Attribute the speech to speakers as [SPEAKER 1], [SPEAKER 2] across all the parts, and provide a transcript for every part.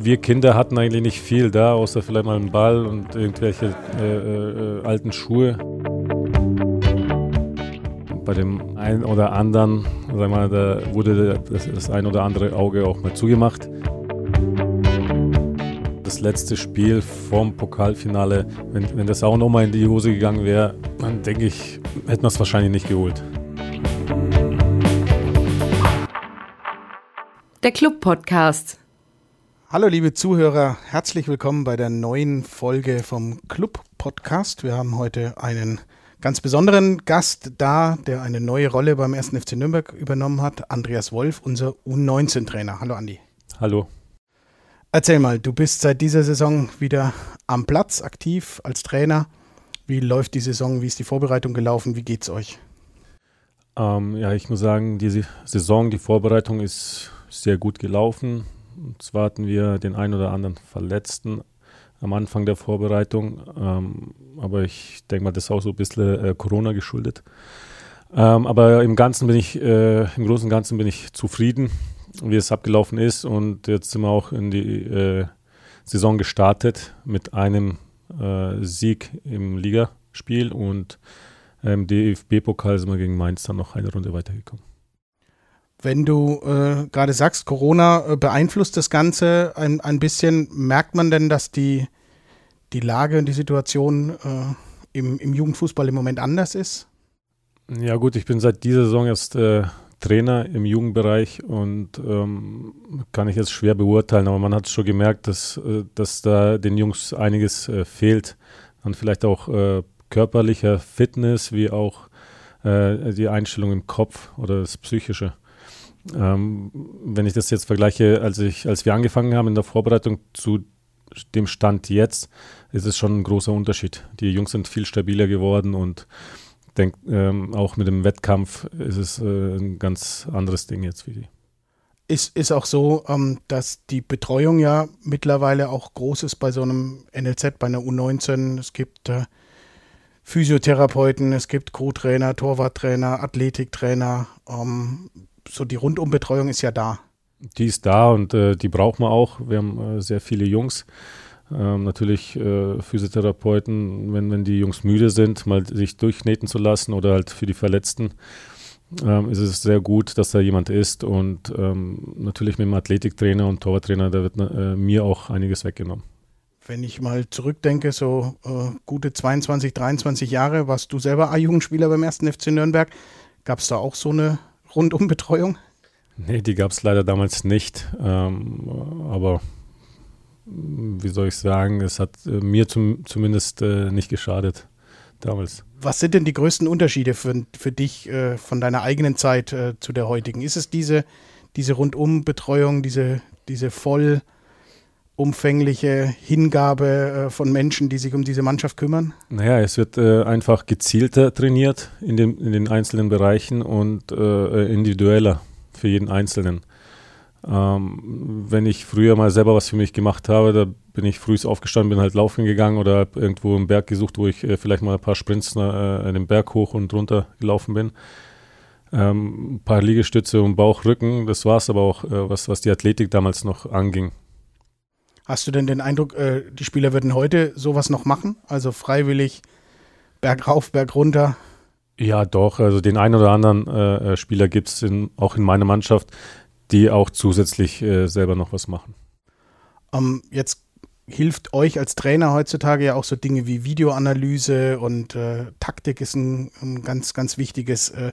[SPEAKER 1] Wir Kinder hatten eigentlich nicht viel da, außer vielleicht mal einen Ball und irgendwelche äh, äh, alten Schuhe. Bei dem einen oder anderen, sag mal, da wurde das, das ein oder andere Auge auch mal zugemacht. Das letzte Spiel vorm Pokalfinale, wenn, wenn das auch nochmal in die Hose gegangen wäre, dann denke ich, hätten wir es wahrscheinlich nicht geholt.
[SPEAKER 2] Der Club Podcast.
[SPEAKER 3] Hallo liebe Zuhörer, herzlich willkommen bei der neuen Folge vom Club Podcast. Wir haben heute einen ganz besonderen Gast da, der eine neue Rolle beim 1. FC Nürnberg übernommen hat, Andreas Wolf, unser U19-Trainer. Hallo Andi.
[SPEAKER 1] Hallo.
[SPEAKER 3] Erzähl mal, du bist seit dieser Saison wieder am Platz aktiv als Trainer. Wie läuft die Saison? Wie ist die Vorbereitung gelaufen? Wie geht's euch?
[SPEAKER 1] Ähm, ja, ich muss sagen, diese Saison, die Vorbereitung ist sehr gut gelaufen. Und zwar hatten wir den einen oder anderen Verletzten am Anfang der Vorbereitung. Ähm, aber ich denke mal, das ist auch so ein bisschen äh, Corona geschuldet. Ähm, aber im Ganzen bin ich, äh, im Großen und Ganzen bin ich zufrieden, wie es abgelaufen ist. Und jetzt sind wir auch in die äh, Saison gestartet mit einem äh, Sieg im Ligaspiel und im DFB-Pokal sind wir gegen Mainz dann noch eine Runde weitergekommen.
[SPEAKER 3] Wenn du äh, gerade sagst, Corona äh, beeinflusst das Ganze ein, ein bisschen, merkt man denn, dass die, die Lage und die Situation äh, im, im Jugendfußball im Moment anders ist?
[SPEAKER 1] Ja gut, ich bin seit dieser Saison erst äh, Trainer im Jugendbereich und ähm, kann ich jetzt schwer beurteilen, aber man hat schon gemerkt, dass, äh, dass da den Jungs einiges äh, fehlt. An vielleicht auch körperlicher Fitness, wie auch die Einstellung im Kopf oder das Psychische. Ähm, wenn ich das jetzt vergleiche, als, ich, als wir angefangen haben in der Vorbereitung zu dem Stand jetzt, ist es schon ein großer Unterschied. Die Jungs sind viel stabiler geworden und denk, ähm, auch mit dem Wettkampf ist es äh, ein ganz anderes Ding jetzt für die.
[SPEAKER 3] Ist, ist auch so, ähm, dass die Betreuung ja mittlerweile auch groß ist bei so einem NLZ, bei einer U19. Es gibt äh, Physiotherapeuten, es gibt Co-Trainer, Torwarttrainer, Athletiktrainer. Ähm, so die Rundumbetreuung ist ja da.
[SPEAKER 1] Die ist da und äh, die braucht man auch. Wir haben äh, sehr viele Jungs. Ähm, natürlich äh, Physiotherapeuten, wenn, wenn die Jungs müde sind, mal sich durchkneten zu lassen oder halt für die Verletzten, ähm, ist es sehr gut, dass da jemand ist. Und ähm, natürlich mit dem Athletiktrainer und Torwarttrainer, da wird äh, mir auch einiges weggenommen.
[SPEAKER 3] Wenn ich mal zurückdenke, so äh, gute 22, 23 Jahre, warst du selber A-Jugendspieler beim ersten FC Nürnberg. Gab es da auch so eine Rundumbetreuung?
[SPEAKER 1] Nee, die gab es leider damals nicht. Ähm, aber wie soll ich sagen, es hat äh, mir zum, zumindest äh, nicht geschadet damals.
[SPEAKER 3] Was sind denn die größten Unterschiede für, für dich äh, von deiner eigenen Zeit äh, zu der heutigen? Ist es diese, diese Rundumbetreuung, diese, diese voll umfängliche Hingabe äh, von Menschen, die sich um diese Mannschaft kümmern?
[SPEAKER 1] Naja, es wird äh, einfach gezielter trainiert in, dem, in den einzelnen Bereichen und äh, individueller für jeden Einzelnen. Ähm, wenn ich früher mal selber was für mich gemacht habe, da bin ich früh aufgestanden, bin halt laufen gegangen oder habe irgendwo einen Berg gesucht, wo ich äh, vielleicht mal ein paar Sprints äh, den Berg hoch und runter gelaufen bin. Ähm, ein paar Liegestütze und Bauch, Rücken, das war es aber auch, äh, was, was die Athletik damals noch anging.
[SPEAKER 3] Hast du denn den Eindruck, äh, die Spieler würden heute sowas noch machen? Also freiwillig bergauf, bergunter?
[SPEAKER 1] Ja, doch. Also den einen oder anderen äh, äh Spieler gibt es auch in meiner Mannschaft, die auch zusätzlich äh, selber noch was machen.
[SPEAKER 3] Um, ähm, jetzt hilft euch als Trainer heutzutage ja auch so Dinge wie Videoanalyse und äh, Taktik ist ein, ein, ganz, ganz wichtiges äh,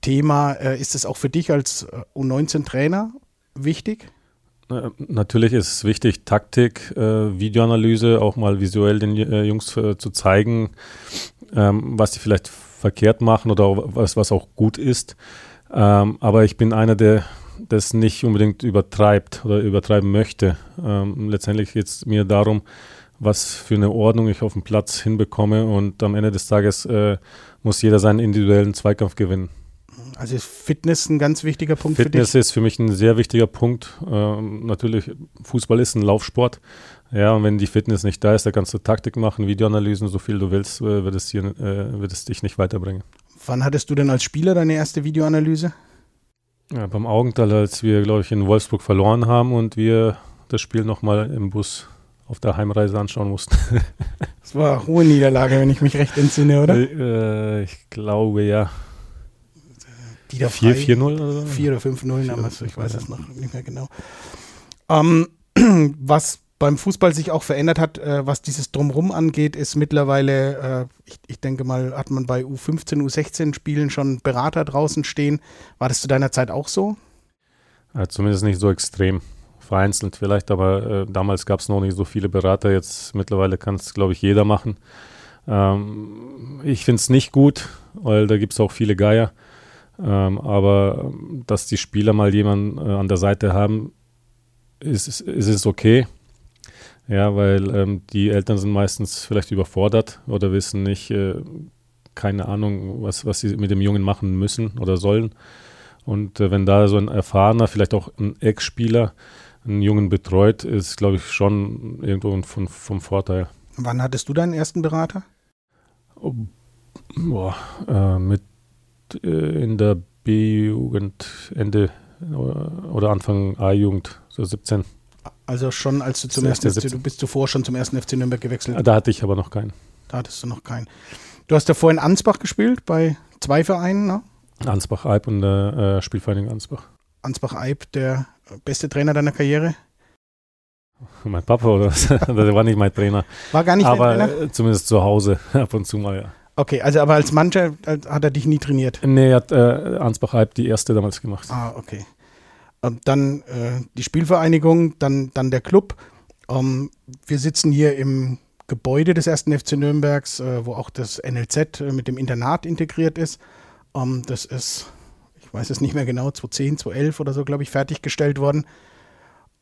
[SPEAKER 3] Thema. Äh, ist es auch für dich als U19-Trainer wichtig?
[SPEAKER 1] Natürlich ist es wichtig, Taktik, äh, Videoanalyse auch mal visuell den äh, Jungs äh, zu zeigen, ähm, was sie vielleicht verkehrt machen oder was, was auch gut ist. Ähm, aber ich bin einer, der das nicht unbedingt übertreibt oder übertreiben möchte. Ähm, letztendlich geht es mir darum, was für eine Ordnung ich auf dem Platz hinbekomme und am Ende des Tages äh, muss jeder seinen individuellen Zweikampf gewinnen.
[SPEAKER 3] Also ist Fitness ein ganz wichtiger Punkt
[SPEAKER 1] Fitness für dich? Fitness ist für mich ein sehr wichtiger Punkt. Ähm, natürlich, Fußball ist ein Laufsport. Ja, und wenn die Fitness nicht da ist, da kannst du Taktik machen, Videoanalysen, so viel du willst, äh, wird es, hier, äh, wird es dich nicht weiterbringen.
[SPEAKER 3] Wann hattest du denn als Spieler deine erste Videoanalyse?
[SPEAKER 1] Ja, beim Augental, als wir, glaube ich, in Wolfsburg verloren haben und wir das Spiel nochmal im Bus auf der Heimreise anschauen mussten.
[SPEAKER 3] Das war eine hohe Niederlage, wenn ich mich recht entsinne, oder?
[SPEAKER 1] Äh, ich glaube ja.
[SPEAKER 3] Die da
[SPEAKER 1] 4-4-0 oder so?
[SPEAKER 3] 4 oder 5-0
[SPEAKER 1] Vier
[SPEAKER 3] damals,
[SPEAKER 1] oder
[SPEAKER 3] ich weiß es noch nicht mehr genau. Ähm, was beim Fußball sich auch verändert hat, äh, was dieses Drumrum angeht, ist mittlerweile, äh, ich, ich denke mal, hat man bei U15, U16 Spielen schon Berater draußen stehen. War das zu deiner Zeit auch so?
[SPEAKER 1] Ja, zumindest nicht so extrem. Vereinzelt vielleicht, aber äh, damals gab es noch nicht so viele Berater. Jetzt mittlerweile kann es, glaube ich, jeder machen. Ähm, ich finde es nicht gut, weil da gibt es auch viele Geier. Ähm, aber ähm, dass die Spieler mal jemanden äh, an der Seite haben, ist, ist, ist es okay. Ja, weil ähm, die Eltern sind meistens vielleicht überfordert oder wissen nicht, äh, keine Ahnung, was, was sie mit dem Jungen machen müssen oder sollen. Und äh, wenn da so ein erfahrener, vielleicht auch ein Ex-Spieler einen Jungen betreut, ist, glaube ich, schon irgendwo von, vom Vorteil.
[SPEAKER 3] Wann hattest du deinen ersten Berater?
[SPEAKER 1] Oh, boah, äh, mit in der B-Jugend, Ende oder, oder Anfang A-Jugend, so 17.
[SPEAKER 3] Also schon, als du zum
[SPEAKER 1] Das
[SPEAKER 3] ersten FC, du bist zuvor schon zum ersten FC Nürnberg gewechselt.
[SPEAKER 1] Da hatte ich aber noch keinen.
[SPEAKER 3] Da hattest du noch keinen. Du hast ja vorhin Ansbach gespielt, bei zwei Vereinen, ne?
[SPEAKER 1] Ansbach-Eib und der äh, Spielvereinigung Ansbach.
[SPEAKER 3] Ansbach-Eib, der beste Trainer deiner Karriere.
[SPEAKER 1] Mein Papa oder was? der war nicht mein Trainer.
[SPEAKER 3] War gar nicht
[SPEAKER 1] aber
[SPEAKER 3] dein Trainer?
[SPEAKER 1] äh, zumindest zu Hause ab und zu mal, ja.
[SPEAKER 3] Okay, also aber als Mannschaft äh, hat er dich nie trainiert.
[SPEAKER 1] Nee, hat äh, Ansbach-Eib die erste damals gemacht.
[SPEAKER 3] Ah, okay. Und dann äh, die Spielvereinigung, dann, dann der Club. Ähm, wir sitzen hier im Gebäude des ersten FC Nürnbergs, äh, wo auch das NLZ äh, mit dem Internat integriert ist. Ähm, das ist, ich weiß es nicht mehr genau, 2010, 2011 oder so, glaube ich, fertiggestellt worden.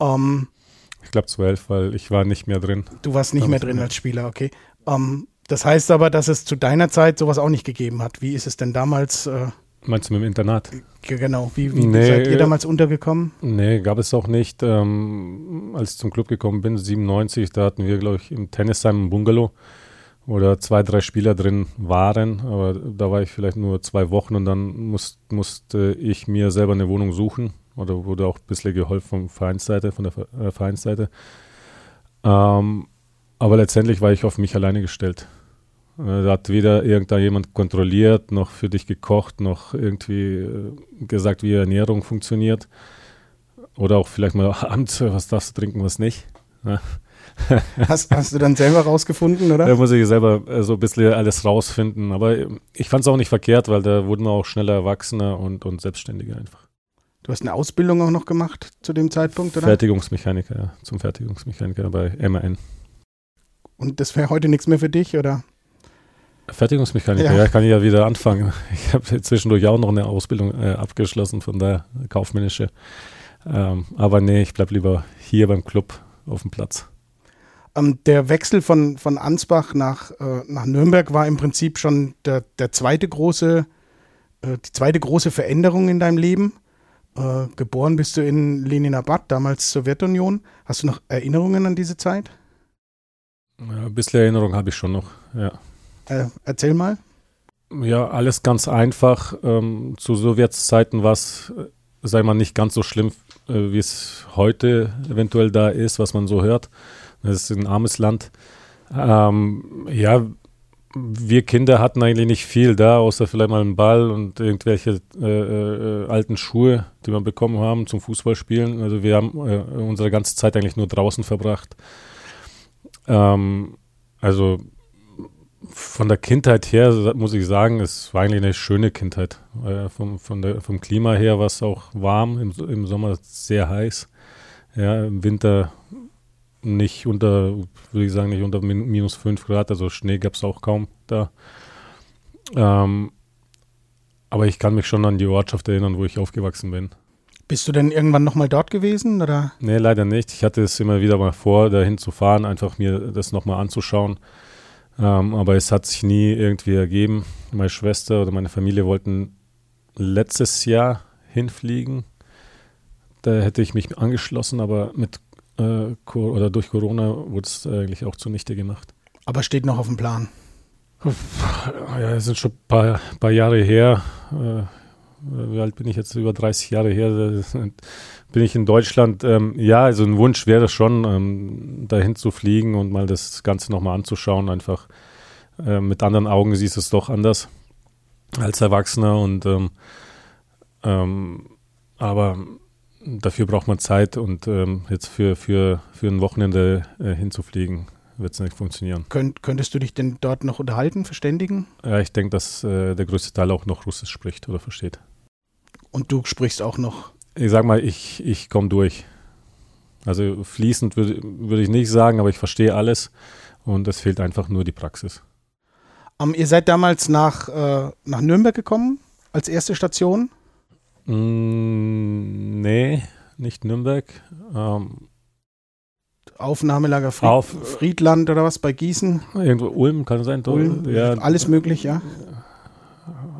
[SPEAKER 3] Ähm,
[SPEAKER 1] Ich glaube 12, weil ich war nicht mehr drin.
[SPEAKER 3] du warst nicht mehr drin als Spieler, okay. Ähm, das heißt aber, dass es zu deiner Zeit sowas auch nicht gegeben hat. Wie ist es denn damals? Äh,
[SPEAKER 1] Meinst du mit dem Internat?
[SPEAKER 3] ge- genau, wie, wie
[SPEAKER 1] Nee,
[SPEAKER 3] seid ihr
[SPEAKER 1] äh,
[SPEAKER 3] damals untergekommen?
[SPEAKER 1] Nee, gab es auch nicht. Ähm, als ich zum Club gekommen bin, 97, da hatten wir, glaube ich, im Tennisheim ein Bungalow, wo da zwei, drei Spieler drin waren. Aber da war ich vielleicht nur zwei Wochen und dann muss, musste ich mir selber eine Wohnung suchen. Oder wurde auch ein bisschen geholfen von Vereinsseite, von der äh, Vereinsseite. Ähm, aber letztendlich war ich auf mich alleine gestellt. Äh, Da hat weder irgendda jemand kontrolliert, noch für dich gekocht, noch irgendwie äh, gesagt, wie Ernährung funktioniert. Oder auch vielleicht mal abends, was darfst du trinken, was nicht.
[SPEAKER 3] Hast, hast du dann selber rausgefunden, oder?
[SPEAKER 1] Da muss ich selber äh, so ein bisschen alles rausfinden. Aber ich fand es auch nicht verkehrt, weil da wurden wir auch schneller Erwachsener und, und Selbstständiger einfach.
[SPEAKER 3] Du hast eine Ausbildung auch noch gemacht zu dem Zeitpunkt, oder?
[SPEAKER 1] Fertigungsmechaniker, ja, zum Fertigungsmechaniker bei MAN.
[SPEAKER 3] Und das wäre heute nichts mehr für dich, oder?
[SPEAKER 1] Fertigungsmechaniker,
[SPEAKER 3] Ja.
[SPEAKER 1] ja. kann ich ja wieder anfangen. Ich habe zwischendurch auch noch eine Ausbildung äh, abgeschlossen, von der kaufmännische. Ähm, aber nee, ich bleib lieber hier beim Club auf dem Platz.
[SPEAKER 3] Ähm, der Wechsel von, von Ansbach nach, äh, nach Nürnberg war im Prinzip schon der, der zweite große, äh, die zweite große Veränderung in deinem Leben. Äh, geboren bist du in Leninabad, damals Sowjetunion. Hast du noch Erinnerungen an diese Zeit?
[SPEAKER 1] Ja, ein bisschen Erinnerung habe ich schon noch, ja.
[SPEAKER 3] Äh, erzähl mal.
[SPEAKER 1] Ja, alles ganz einfach. Ähm, zu Sowjetzeiten war es, äh, sei mal, nicht ganz so schlimm, äh, wie es heute eventuell da ist, was man so hört. Das ist ein armes Land. Ähm, ja, wir Kinder hatten eigentlich nicht viel da, außer vielleicht mal einen Ball und irgendwelche äh, äh, alten Schuhe, die wir bekommen haben zum Fußballspielen. Also wir haben äh, unsere ganze Zeit eigentlich nur draußen verbracht. Ähm, also von der Kindheit her muss ich sagen, es war eigentlich eine schöne Kindheit. Äh, vom, von der, vom Klima her war es auch warm, im, im Sommer sehr heiß. Ja, im Winter nicht unter, würde ich sagen, nicht unter min minus 5 Grad, also Schnee gab es auch kaum da. Ähm, aber ich kann mich schon an die Ortschaft erinnern, wo ich aufgewachsen bin.
[SPEAKER 3] Bist du denn irgendwann nochmal dort gewesen? Oder?
[SPEAKER 1] Nee, leider nicht. Ich hatte es immer wieder mal vor, dahin zu fahren, einfach mir das nochmal anzuschauen. Ähm, aber es hat sich nie irgendwie ergeben. Meine Schwester oder meine Familie wollten letztes Jahr hinfliegen. Da hätte ich mich angeschlossen, aber mit äh, oder durch Corona wurde es eigentlich auch zunichte gemacht.
[SPEAKER 3] Aber steht noch auf dem Plan.
[SPEAKER 1] Ja, es sind schon ein paar, paar Jahre her. Äh, wie alt bin ich jetzt, über 30 Jahre her, bin ich in Deutschland. Ähm, ja, also ein Wunsch wäre schon, ähm, dahin zu fliegen und mal das Ganze nochmal anzuschauen. Einfach äh, mit anderen Augen siehst du es doch anders als Erwachsener und ähm, ähm aber dafür braucht man Zeit und ähm, jetzt für, für, für ein Wochenende äh, hinzufliegen, wird es nicht funktionieren.
[SPEAKER 3] Könnt, könntest du dich denn dort noch unterhalten, verständigen?
[SPEAKER 1] Ja, ich denke, dass äh, der größte Teil auch noch Russisch spricht oder versteht.
[SPEAKER 3] Und du sprichst auch noch?
[SPEAKER 1] Ich sag mal, ich, ich komme durch. Also fließend würde würd ich nicht sagen, aber ich verstehe alles und es fehlt einfach nur die Praxis.
[SPEAKER 3] Um, ähm, ihr seid damals nach, äh, nach Nürnberg gekommen als erste Station?
[SPEAKER 1] Mm, nee, nicht Nürnberg. Ähm,
[SPEAKER 3] Aufnahmelager Fried, auf, Friedland oder was bei Gießen?
[SPEAKER 1] Irgendwo Ulm kann sein.
[SPEAKER 3] Ulm, ja. Alles möglich, ja.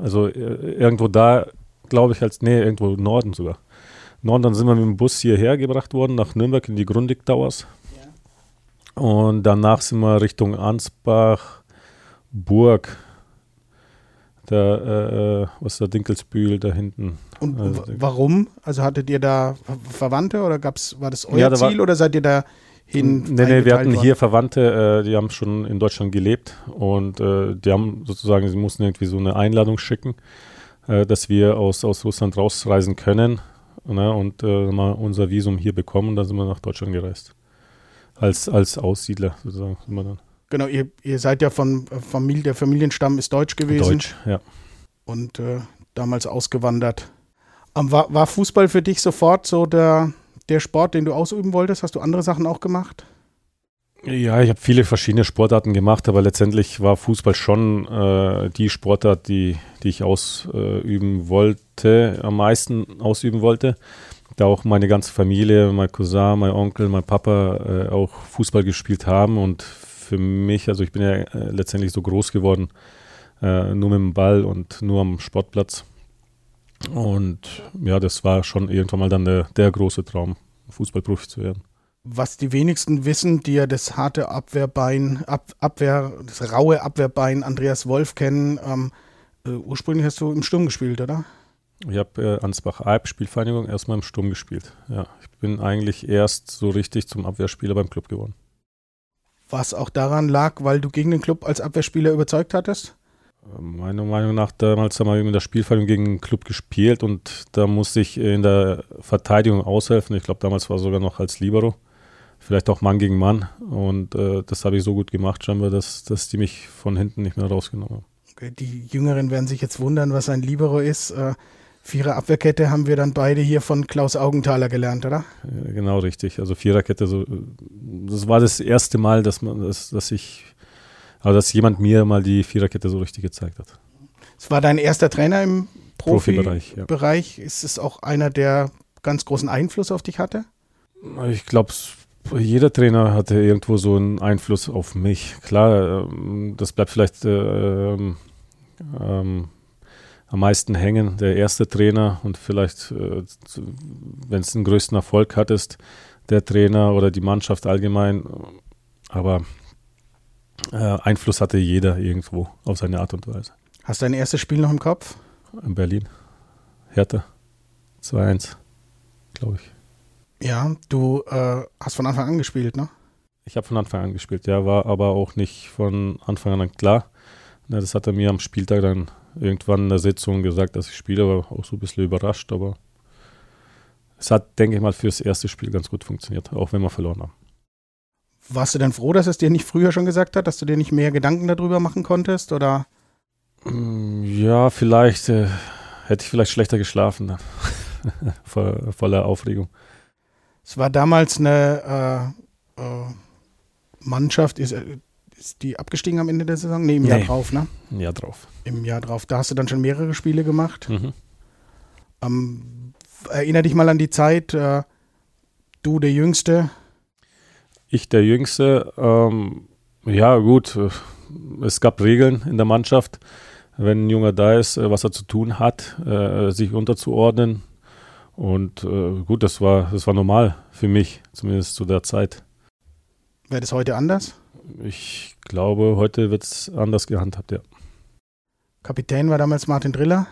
[SPEAKER 1] Also äh, irgendwo da, glaube ich, als nee, irgendwo Norden sogar. Norden, dann sind wir mit dem Bus hierher gebracht worden, nach Nürnberg in die Grundig Towers. Ja. Und danach sind wir Richtung Ansbach, Burg da, äh, äh, was der Dinkelsbühl da hinten.
[SPEAKER 3] Und also, warum? Also hattet ihr da Verwandte oder gab's, war das euer ja, da Ziel oder seid ihr da hin?
[SPEAKER 1] Nee, nee, wir hatten worden? hier Verwandte, äh, die haben schon in Deutschland gelebt und äh, die haben sozusagen, sie mussten irgendwie so eine Einladung schicken, äh, dass wir aus, aus Russland rausreisen können ne, und äh, mal unser Visum hier bekommen dann sind wir nach Deutschland gereist. Als, als Aussiedler sozusagen sind wir dann.
[SPEAKER 3] Genau, ihr, ihr seid ja von Familie, der Familienstamm ist deutsch gewesen.
[SPEAKER 1] Deutsch, ja.
[SPEAKER 3] Und äh, damals ausgewandert. Um, war, war Fußball für dich sofort so der, der Sport, den du ausüben wolltest? Hast du andere Sachen auch gemacht?
[SPEAKER 1] Ja, ich habe viele verschiedene Sportarten gemacht, aber letztendlich war Fußball schon äh, die Sportart, die, die ich ausüben wollte, am meisten ausüben wollte. Da auch meine ganze Familie, mein Cousin, mein Onkel, mein Papa äh, auch Fußball gespielt haben und für mich, also ich bin ja äh, letztendlich so groß geworden, äh, nur mit dem Ball und nur am Sportplatz. Und ja, das war schon irgendwann mal dann der, der große Traum, Fußballprofi zu werden.
[SPEAKER 3] Was die wenigsten wissen, die ja das harte Abwehrbein, Ab, Abwehr, das raue Abwehrbein Andreas Wolf kennen, ähm, äh, ursprünglich hast du im Sturm gespielt, oder?
[SPEAKER 1] Ich habe äh, Ansbach-Alb Spielvereinigung erstmal im Sturm gespielt. Ja, ich bin eigentlich erst so richtig zum Abwehrspieler beim Club geworden.
[SPEAKER 3] Was auch daran lag, weil du gegen den Club als Abwehrspieler überzeugt hattest?
[SPEAKER 1] Meiner Meinung nach, damals haben wir in der Spielvereinigung gegen den Club gespielt und da musste ich in der Verteidigung aushelfen. Ich glaube, damals war sogar noch als Libero. Vielleicht auch Mann gegen Mann. Und äh, das habe ich so gut gemacht, scheinbar, dass, dass die mich von hinten nicht mehr rausgenommen haben.
[SPEAKER 3] Okay, die Jüngeren werden sich jetzt wundern, was ein Libero ist. Äh, Vierer Abwehrkette haben wir dann beide hier von Klaus Augenthaler gelernt, oder?
[SPEAKER 1] Ja, genau, richtig. Also Viererkette, so, das war das erste Mal, dass man, dass, dass ich, also dass jemand mir mal die Viererkette so richtig gezeigt hat.
[SPEAKER 3] Es war dein erster Trainer im Profibereich. Profi Bereich. Ist es auch einer, der ganz großen Einfluss auf dich hatte?
[SPEAKER 1] Ich glaube, jeder Trainer hatte irgendwo so einen Einfluss auf mich. Klar, ähm, das bleibt vielleicht äh, ähm, ähm am meisten hängen, der erste Trainer und vielleicht, äh, wenn es den größten Erfolg hattest, der Trainer oder die Mannschaft allgemein. Aber äh, Einfluss hatte jeder irgendwo auf seine Art und Weise.
[SPEAKER 3] Hast du dein erstes Spiel noch im Kopf?
[SPEAKER 1] In Berlin. Hertha. 2-1, glaube ich.
[SPEAKER 3] Ja, du äh, hast von Anfang an gespielt, ne?
[SPEAKER 1] Ich habe von Anfang an gespielt, ja, war aber auch nicht von Anfang an klar. Ja, das hat er mir am Spieltag dann irgendwann in der Sitzung gesagt, dass ich spiele, war auch so ein bisschen überrascht, aber es hat, denke ich mal, fürs erste Spiel ganz gut funktioniert, auch wenn wir verloren haben.
[SPEAKER 3] Warst du denn froh, dass es dir nicht früher schon gesagt hat, dass du dir nicht mehr Gedanken darüber machen konntest, oder?
[SPEAKER 1] Mm, ja, vielleicht äh, hätte ich vielleicht schlechter geschlafen, voller Aufregung.
[SPEAKER 3] Es war damals eine äh, äh, Mannschaft, ist, ist die abgestiegen am Ende der Saison? Nee, im nee. Jahr drauf, ne?
[SPEAKER 1] Im Jahr drauf.
[SPEAKER 3] Im Jahr drauf. Da hast du dann schon mehrere Spiele gemacht. Mhm. Ähm, erinner dich mal an die Zeit, äh, du der Jüngste.
[SPEAKER 1] Ich der Jüngste. Ähm, ja, gut. Es gab Regeln in der Mannschaft. Wenn ein Junger da ist, äh, was er zu tun hat, äh, sich unterzuordnen. Und äh, gut, das war, das war normal für mich, zumindest zu der Zeit.
[SPEAKER 3] Wäre das heute anders?
[SPEAKER 1] Ich glaube, heute wird es anders gehandhabt, ja.
[SPEAKER 3] Kapitän war damals Martin Driller?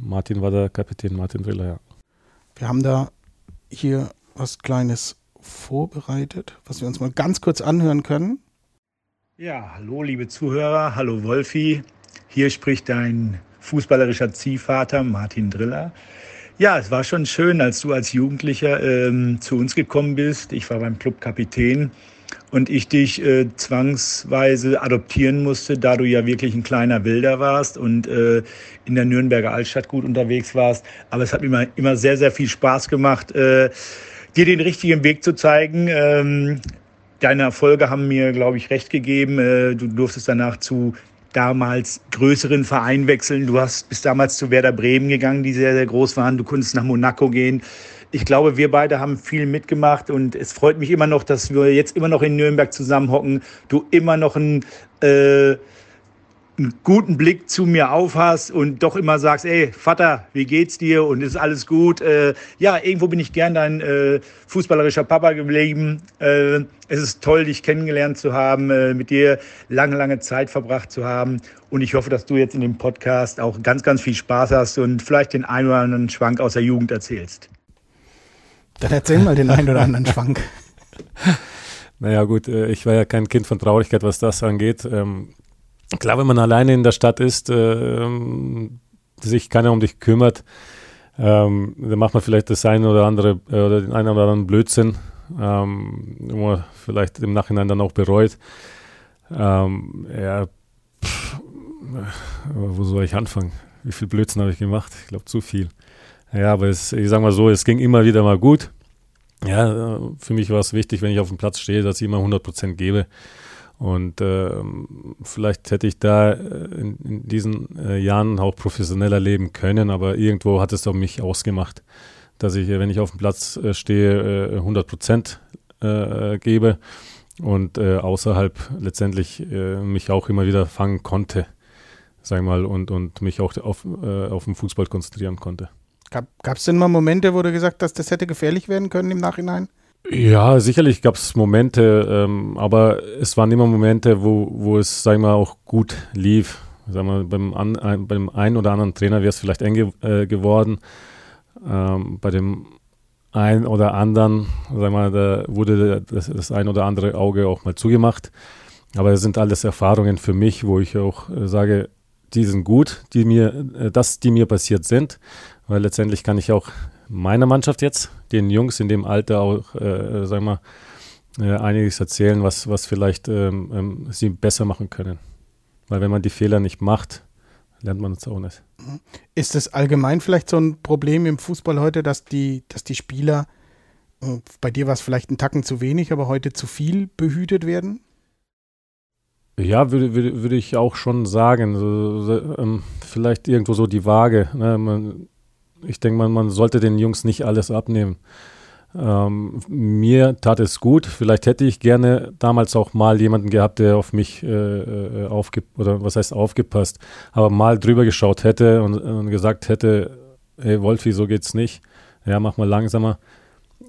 [SPEAKER 1] Martin war der Kapitän, Martin Driller, ja.
[SPEAKER 3] Wir haben da hier was Kleines vorbereitet, was wir uns mal ganz kurz anhören können.
[SPEAKER 4] Ja, hallo liebe Zuhörer, hallo Wolfi. Hier spricht dein fußballerischer Ziehvater Martin Driller. Ja, es war schon schön, als du als Jugendlicher ähm, zu uns gekommen bist. Ich war beim Club Kapitän und ich dich äh, zwangsweise adoptieren musste, da du ja wirklich ein kleiner Wilder warst und äh, in der Nürnberger Altstadt gut unterwegs warst. Aber es hat mir immer, immer sehr, sehr viel Spaß gemacht, äh, dir den richtigen Weg zu zeigen. Ähm, deine Erfolge haben mir, glaube ich, recht gegeben. Äh, du durftest danach zu damals größeren Vereinen wechseln. Du hast bis damals zu Werder Bremen gegangen, die sehr, sehr groß waren. Du konntest nach Monaco gehen ich glaube, wir beide haben viel mitgemacht und es freut mich immer noch, dass wir jetzt immer noch in Nürnberg zusammenhocken. Du immer noch ein äh, einen guten Blick zu mir aufhast und doch immer sagst, ey, Vater, wie geht's dir und ist alles gut? Äh, ja, irgendwo bin ich gern dein äh, fußballerischer Papa geblieben. Äh, es ist toll, dich kennengelernt zu haben, äh, mit dir lange, lange Zeit verbracht zu haben. Und ich hoffe, dass du jetzt in dem Podcast auch ganz, ganz viel Spaß hast und vielleicht den einen oder anderen Schwank aus der Jugend erzählst.
[SPEAKER 3] Dann erzähl mal den einen oder anderen Schwank.
[SPEAKER 1] Naja gut, äh, ich war ja kein Kind von Traurigkeit, was das angeht. Klar, wenn man alleine in der Stadt ist, äh, sich keiner um dich kümmert, ähm, dann macht man vielleicht das eine oder andere äh, oder den einen oder anderen Blödsinn, ähm, wo man vielleicht im Nachhinein dann auch bereut. Ähm, ja, pff, wo soll ich anfangen? Wie viel Blödsinn habe ich gemacht? Ich glaube zu viel. Ja, aber es, ich sage mal so, es ging immer wieder mal gut. Ja, für mich war es wichtig, wenn ich auf dem Platz stehe, dass ich immer 100 Prozent gebe. Und äh, vielleicht hätte ich da äh, in, in diesen äh, Jahren auch professioneller leben können, aber irgendwo hat es auch mich ausgemacht, dass ich, wenn ich auf dem Platz äh, stehe, äh, 100 Prozent äh, gebe und außerhalb letztendlich mich auch immer wieder fangen konnte, sag mal, und, und mich auch auf, auf den Fußball konzentrieren konnte.
[SPEAKER 3] Gab es denn mal Momente, wo du gesagt hast, das hätte gefährlich werden können im Nachhinein?
[SPEAKER 1] Ja, sicherlich gab es Momente, ähm, aber es waren immer Momente, wo, wo es, sag ich mal, auch gut lief. Sag mal, beim, an, beim einen oder anderen Trainer wäre es vielleicht eng ge äh, geworden. Ähm, bei dem einen oder anderen, sag mal, da wurde das, das ein oder andere Auge auch mal zugemacht. Aber das sind alles Erfahrungen für mich, wo ich auch äh, sage, die sind gut, die mir, äh, dass die mir passiert sind. Weil letztendlich kann ich auch meiner Mannschaft jetzt, den Jungs in dem Alter auch, äh, sag mal, äh, einiges erzählen, was, was vielleicht ähm, ähm, sie besser machen können. Weil wenn man die Fehler nicht macht, lernt man es auch nicht.
[SPEAKER 3] Ist es allgemein vielleicht so ein Problem im Fußball heute, dass die, dass die Spieler, äh, bei dir war es vielleicht ein Tacken zu wenig, aber heute zu viel behütet werden?
[SPEAKER 1] Ja, würde, würde, würde ich auch schon sagen. So, so, ähm, vielleicht irgendwo so die Waage. Ne? Man, ich denke mal, man sollte den Jungs nicht alles abnehmen. Ähm, mir tat es gut. Vielleicht hätte ich gerne damals auch mal jemanden gehabt, der auf mich äh, äh aufge oder was heißt aufgepasst, aber mal drüber geschaut hätte und, und, gesagt hätte, hey Wolfi, so geht's nicht. Ja, mach mal langsamer.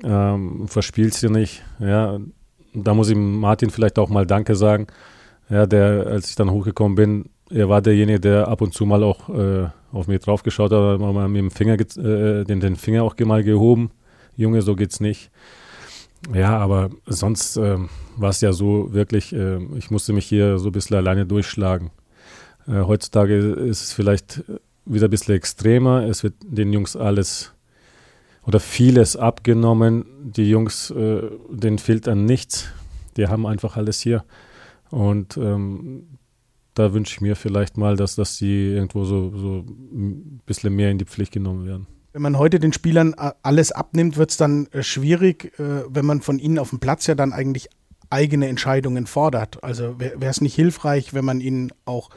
[SPEAKER 1] Ähm, verspielst du nicht. Ja, da muss ich Martin vielleicht auch mal Danke sagen. Ja, der, als ich dann hochgekommen bin, er war derjenige, der ab und zu mal auch äh, auf mich drauf geschaut hat, mal mit dem Finger äh, den, den Finger auch mal gehoben. Junge, so geht's nicht. Ja, aber sonst äh, war es ja so wirklich, äh, ich musste mich hier so ein bisschen alleine durchschlagen. Äh, heutzutage ist es vielleicht wieder ein bisschen extremer. Es wird den Jungs alles oder vieles abgenommen. Die Jungs, äh, denen fehlt an nichts. Die haben einfach alles hier. Und ähm, da wünsche ich mir vielleicht mal, dass, dass die irgendwo so, so ein bisschen mehr in die Pflicht genommen werden.
[SPEAKER 3] Wenn man heute den Spielern alles abnimmt, wird es dann äh, schwierig, äh, wenn man von ihnen auf dem Platz ja dann eigentlich eigene Entscheidungen fordert. Also wäre es nicht hilfreich, wenn man ihnen auch,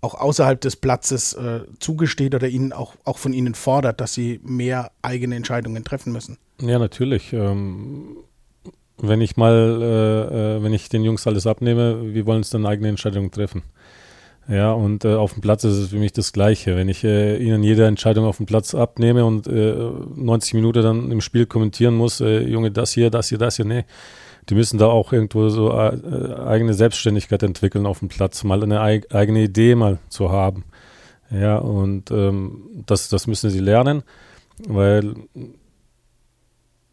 [SPEAKER 3] auch außerhalb des Platzes äh, zugesteht oder ihnen auch, auch von ihnen fordert, dass sie mehr eigene Entscheidungen treffen müssen?
[SPEAKER 1] Ja, natürlich. Ähm, wenn ich mal, äh, äh wenn ich den Jungs alles abnehme, wie wollen es dann eigene Entscheidungen treffen? Ja, und äh, auf dem Platz ist es für mich das Gleiche. Wenn ich äh, ihnen jede Entscheidung auf dem Platz abnehme und äh, 90 Minuten dann im Spiel kommentieren muss, äh, Junge, das hier, das hier, das hier, nee. Die müssen da auch irgendwo so äh, eigene Selbstständigkeit entwickeln auf dem Platz, mal eine eig eigene Idee mal zu haben. Ja, und ähm, das, das müssen sie lernen, weil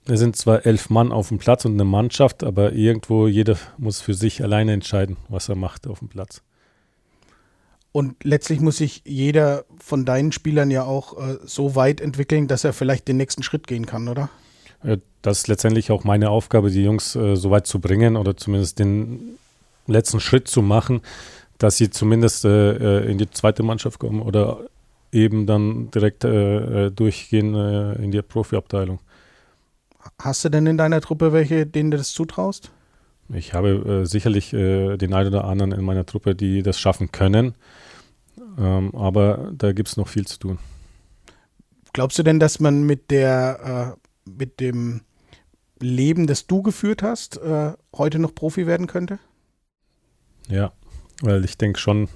[SPEAKER 1] es sind zwar elf Mann auf dem Platz und eine Mannschaft, aber irgendwo jeder muss für sich alleine entscheiden, was er macht auf dem Platz.
[SPEAKER 3] Und letztlich muss sich jeder von deinen Spielern ja auch äh, so weit entwickeln, dass er vielleicht den nächsten Schritt gehen kann, oder?
[SPEAKER 1] Das ist letztendlich auch meine Aufgabe, die Jungs äh, so weit zu bringen oder zumindest den letzten Schritt zu machen, dass sie zumindest äh, äh in die zweite Mannschaft kommen oder eben dann direkt äh, äh durchgehen äh, in die Profiabteilung.
[SPEAKER 3] Hast du denn in deiner Truppe welche, denen du das zutraust?
[SPEAKER 1] Ich habe sicherlich den einen oder anderen in meiner Truppe, die das schaffen können. Ähm, aber da gibt es noch viel zu tun.
[SPEAKER 3] Glaubst du denn, dass man mit der mit dem Leben, das du geführt hast, äh, heute noch Profi werden könnte?
[SPEAKER 1] Ja, weil ich denke schon,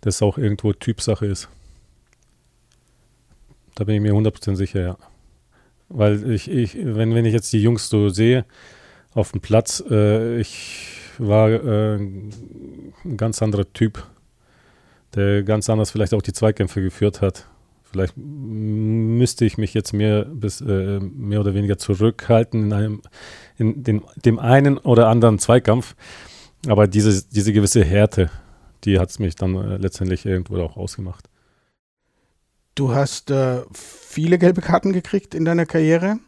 [SPEAKER 1] dass es auch irgendwo Typsache ist. Da bin ich mir 100% sicher, ja. Weil ich, ich, wenn, wenn ich jetzt die Jungs so sehe auf dem Platz, äh, ich war äh, ein ganz anderer Typ, der ganz anders vielleicht auch die Zweikämpfe geführt hat. Vielleicht müsste ich mich jetzt mehr, bis, äh, mehr oder weniger zurückhalten in, einem, in den, dem einen oder anderen Zweikampf. Aber diese, diese gewisse Härte, die hat es mich dann äh, letztendlich irgendwo auch ausgemacht.
[SPEAKER 3] Du hast äh, viele gelbe Karten gekriegt in deiner Karriere,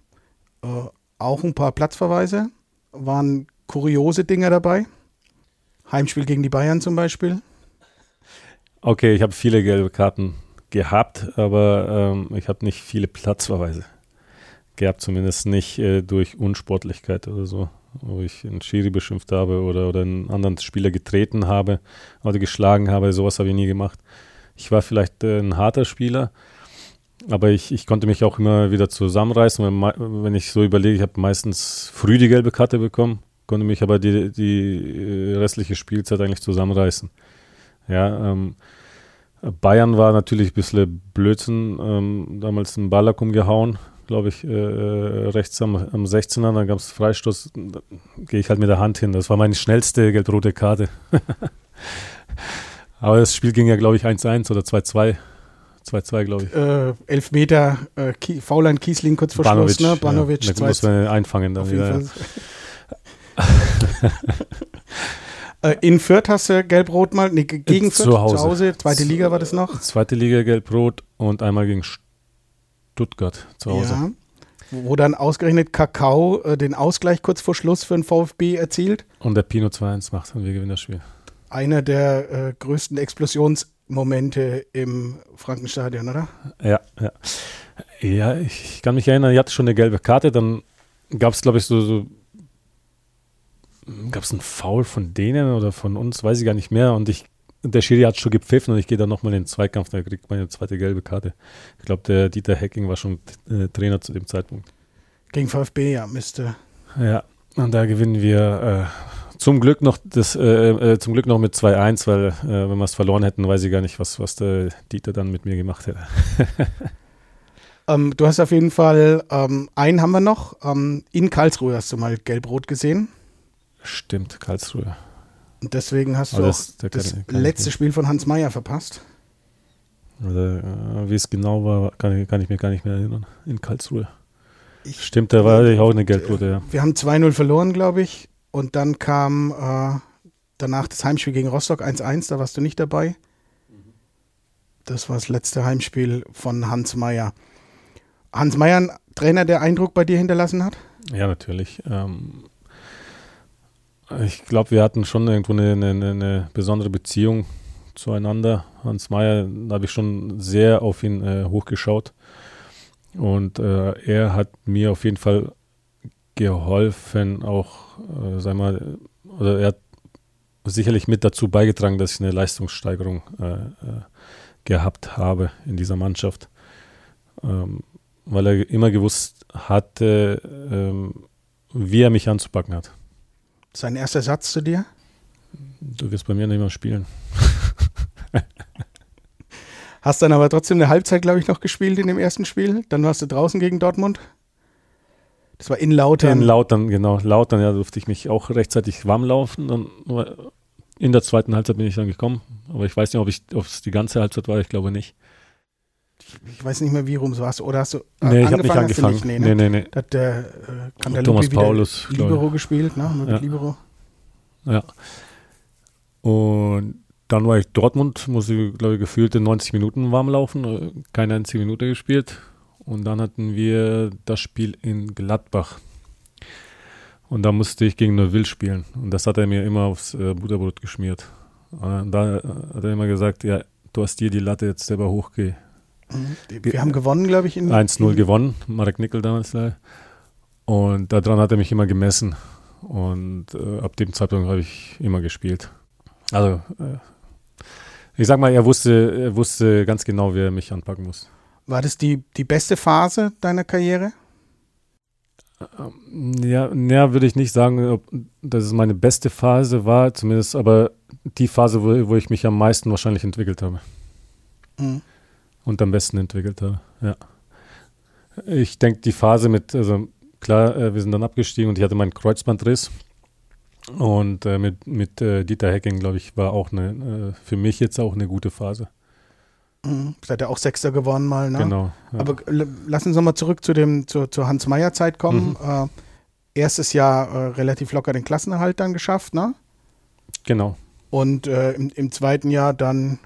[SPEAKER 3] äh, auch ein paar Platzverweise. Waren kuriose Dinge dabei? Heimspiel gegen die Bayern zum Beispiel?
[SPEAKER 1] Okay, ich habe viele gelbe Karten gehabt, aber ähm, ich habe nicht viele Platzverweise gehabt, zumindest nicht äh, durch Unsportlichkeit oder so, wo ich einen Schiri beschimpft habe oder, oder einen anderen Spieler getreten habe oder geschlagen habe. Sowas habe ich nie gemacht. Ich war vielleicht äh, ein harter Spieler, aber ich, ich konnte mich auch immer wieder zusammenreißen. Wenn, wenn ich so überlege, ich habe meistens früh die gelbe Karte bekommen, konnte mich aber die, die äh, restliche Spielzeit eigentlich zusammenreißen. Ja, ähm, Bayern war natürlich ein bisschen Blödsinn, ähm, damals einen Ballack umgehauen, glaube ich, äh, äh, rechts am, am 16er, dann gab es Freistoß, gehe ich halt mit der Hand hin. Das war meine schnellste gelb-rote Karte. Aber das Spiel ging ja, glaube ich, 1-1 oder 2-2. 2-2, glaube ich.
[SPEAKER 3] Äh, Elfmeter, äh, Fauland Kiesling kurz vor Banovic, Schluss, ne?
[SPEAKER 1] Banovic, ja. Da muss man einfangen dann wieder.
[SPEAKER 3] Äh, in Fürth hast du Gelb-Rot mal, nee, gegen Fürth,
[SPEAKER 1] zu Hause. zu Hause.
[SPEAKER 3] Zweite Liga war das noch?
[SPEAKER 1] Zweite Liga Gelb-Rot und einmal gegen Stuttgart zu Hause. Ja.
[SPEAKER 3] Wo dann ausgerechnet Kakao äh, den Ausgleich kurz vor Schluss für den VfB erzielt.
[SPEAKER 1] Und der Pino 2-1 macht und wir gewinnen das Spiel.
[SPEAKER 3] Einer der äh, größten Explosionsmomente im Frankenstadion, oder?
[SPEAKER 1] Ja, ja. Ja, ich kann mich erinnern, ich hatte schon eine gelbe Karte, dann gab es, glaube ich, so, so gab es einen Foul von denen oder von uns, weiß ich gar nicht mehr. Und ich, der Schiri hat schon gepfiffen und ich gehe dann nochmal in den Zweikampf, da kriegt man eine zweite gelbe Karte. Ich glaube, der Dieter Hecking war schon äh, Trainer zu dem Zeitpunkt.
[SPEAKER 3] Gegen VfB, ja, müsste.
[SPEAKER 1] Ja, und da gewinnen wir äh, zum Glück noch das, äh, äh zum Glück noch mit 2-1, weil äh, wenn wir es verloren hätten, weiß ich gar nicht, was, was der Dieter dann mit mir gemacht hätte.
[SPEAKER 3] ähm, du hast auf jeden Fall, ähm, einen haben wir noch. Ähm, in Karlsruhe hast du mal gelb-rot gesehen.
[SPEAKER 1] Stimmt, Karlsruhe.
[SPEAKER 3] Und deswegen hast du auch das, das kann, kann letzte Spiel von Hans Meyer verpasst.
[SPEAKER 1] Oder äh, wie es genau war, kann ich, kann ich, mir gar nicht mehr erinnern. In Karlsruhe. Ich, Stimmt, da war ich auch eine Gelbrote, ja.
[SPEAKER 3] Wir haben 2-0 verloren, glaube ich. Und dann kam äh, danach das Heimspiel gegen Rostock 1-1, da warst du nicht dabei. Das war das letzte Heimspiel von Hans Meyer. Hans Meyer, ein Trainer, der Eindruck bei dir hinterlassen hat?
[SPEAKER 1] Ja, natürlich. Ähm, ich glaube, wir hatten schon irgendwo eine, eine, eine, besondere Beziehung zueinander. Hans Meyer, da habe ich schon sehr auf ihn äh, hochgeschaut. Und äh, er hat mir auf jeden Fall geholfen, auch, äh, sag mal, oder er hat sicherlich mit dazu beigetragen, dass ich eine Leistungssteigerung äh, äh, gehabt habe in dieser Mannschaft. Ähm, weil er immer gewusst hatte, ähm, wie er mich anzupacken hat.
[SPEAKER 3] Sein erster Satz zu dir?
[SPEAKER 1] Du wirst bei mir nicht mehr spielen.
[SPEAKER 3] Hast dann aber trotzdem eine Halbzeit, glaube ich, noch gespielt in dem ersten Spiel. Dann warst du draußen gegen Dortmund. Das war in Lautern.
[SPEAKER 1] In Lautern, genau. Lautern, ja, durfte ich mich auch rechtzeitig warm laufen. Dann in der zweiten Halbzeit bin ich dann gekommen. Aber ich weiß nicht, ob es die ganze Halbzeit war, ich glaube nicht.
[SPEAKER 3] Ich weiß nicht mehr, wie rum es war. Oder hast du
[SPEAKER 1] äh, Nee, ich habe nicht angefangen. Nicht? Nee, ne? nee, nee. nee.
[SPEAKER 3] Da hat der, äh, der
[SPEAKER 1] Thomas Paulus,
[SPEAKER 3] Libero gespielt, ne?
[SPEAKER 1] Mit ja. Libero. Ja. Und dann war ich Dortmund, muss ich, glaube ich, gefühlte 90 Minuten warm laufen, äh, keine einzige Minute gespielt. Und dann hatten wir das Spiel in Gladbach. Und da musste ich gegen Neuville spielen. Und das hat er mir immer aufs äh, Butterbrot geschmiert. Und da hat er immer gesagt, ja, du hast dir die Latte jetzt selber hochge...
[SPEAKER 3] Mhm. Wir haben gewonnen, glaube ich.
[SPEAKER 1] 1-0 gewonnen, Marek Nickel damals. Und daran hat er mich immer gemessen. Und äh, ab dem Zeitpunkt habe ich immer gespielt. Also, äh, ich sag mal, er wusste, er wusste ganz genau, wie er mich anpacken muss.
[SPEAKER 3] War das die, die beste Phase deiner Karriere?
[SPEAKER 1] Ähm, ja, ja, würde ich nicht sagen, ob, dass es meine beste Phase war, zumindest aber die Phase, wo, wo ich mich am meisten wahrscheinlich entwickelt habe. Mhm. Und am besten entwickelt habe, ja. Ich denke, die Phase mit, also klar, äh, wir sind dann abgestiegen und ich hatte meinen Kreuzbandriss. Und äh, mit, mit äh, Dieter Hecking, glaube ich, war auch eine, äh, für mich jetzt auch eine gute Phase.
[SPEAKER 3] Mhm. Seid ihr auch Sechster geworden mal, ne?
[SPEAKER 1] Genau.
[SPEAKER 3] Ja. Aber lassen Sie mal zurück zu dem, zu, zur Hans-Meyer-Zeit kommen. Mhm. Äh, erstes Jahr relativ locker den Klassenerhalt dann geschafft, ne?
[SPEAKER 1] Genau.
[SPEAKER 3] Und äh, im, im, zweiten Jahr dann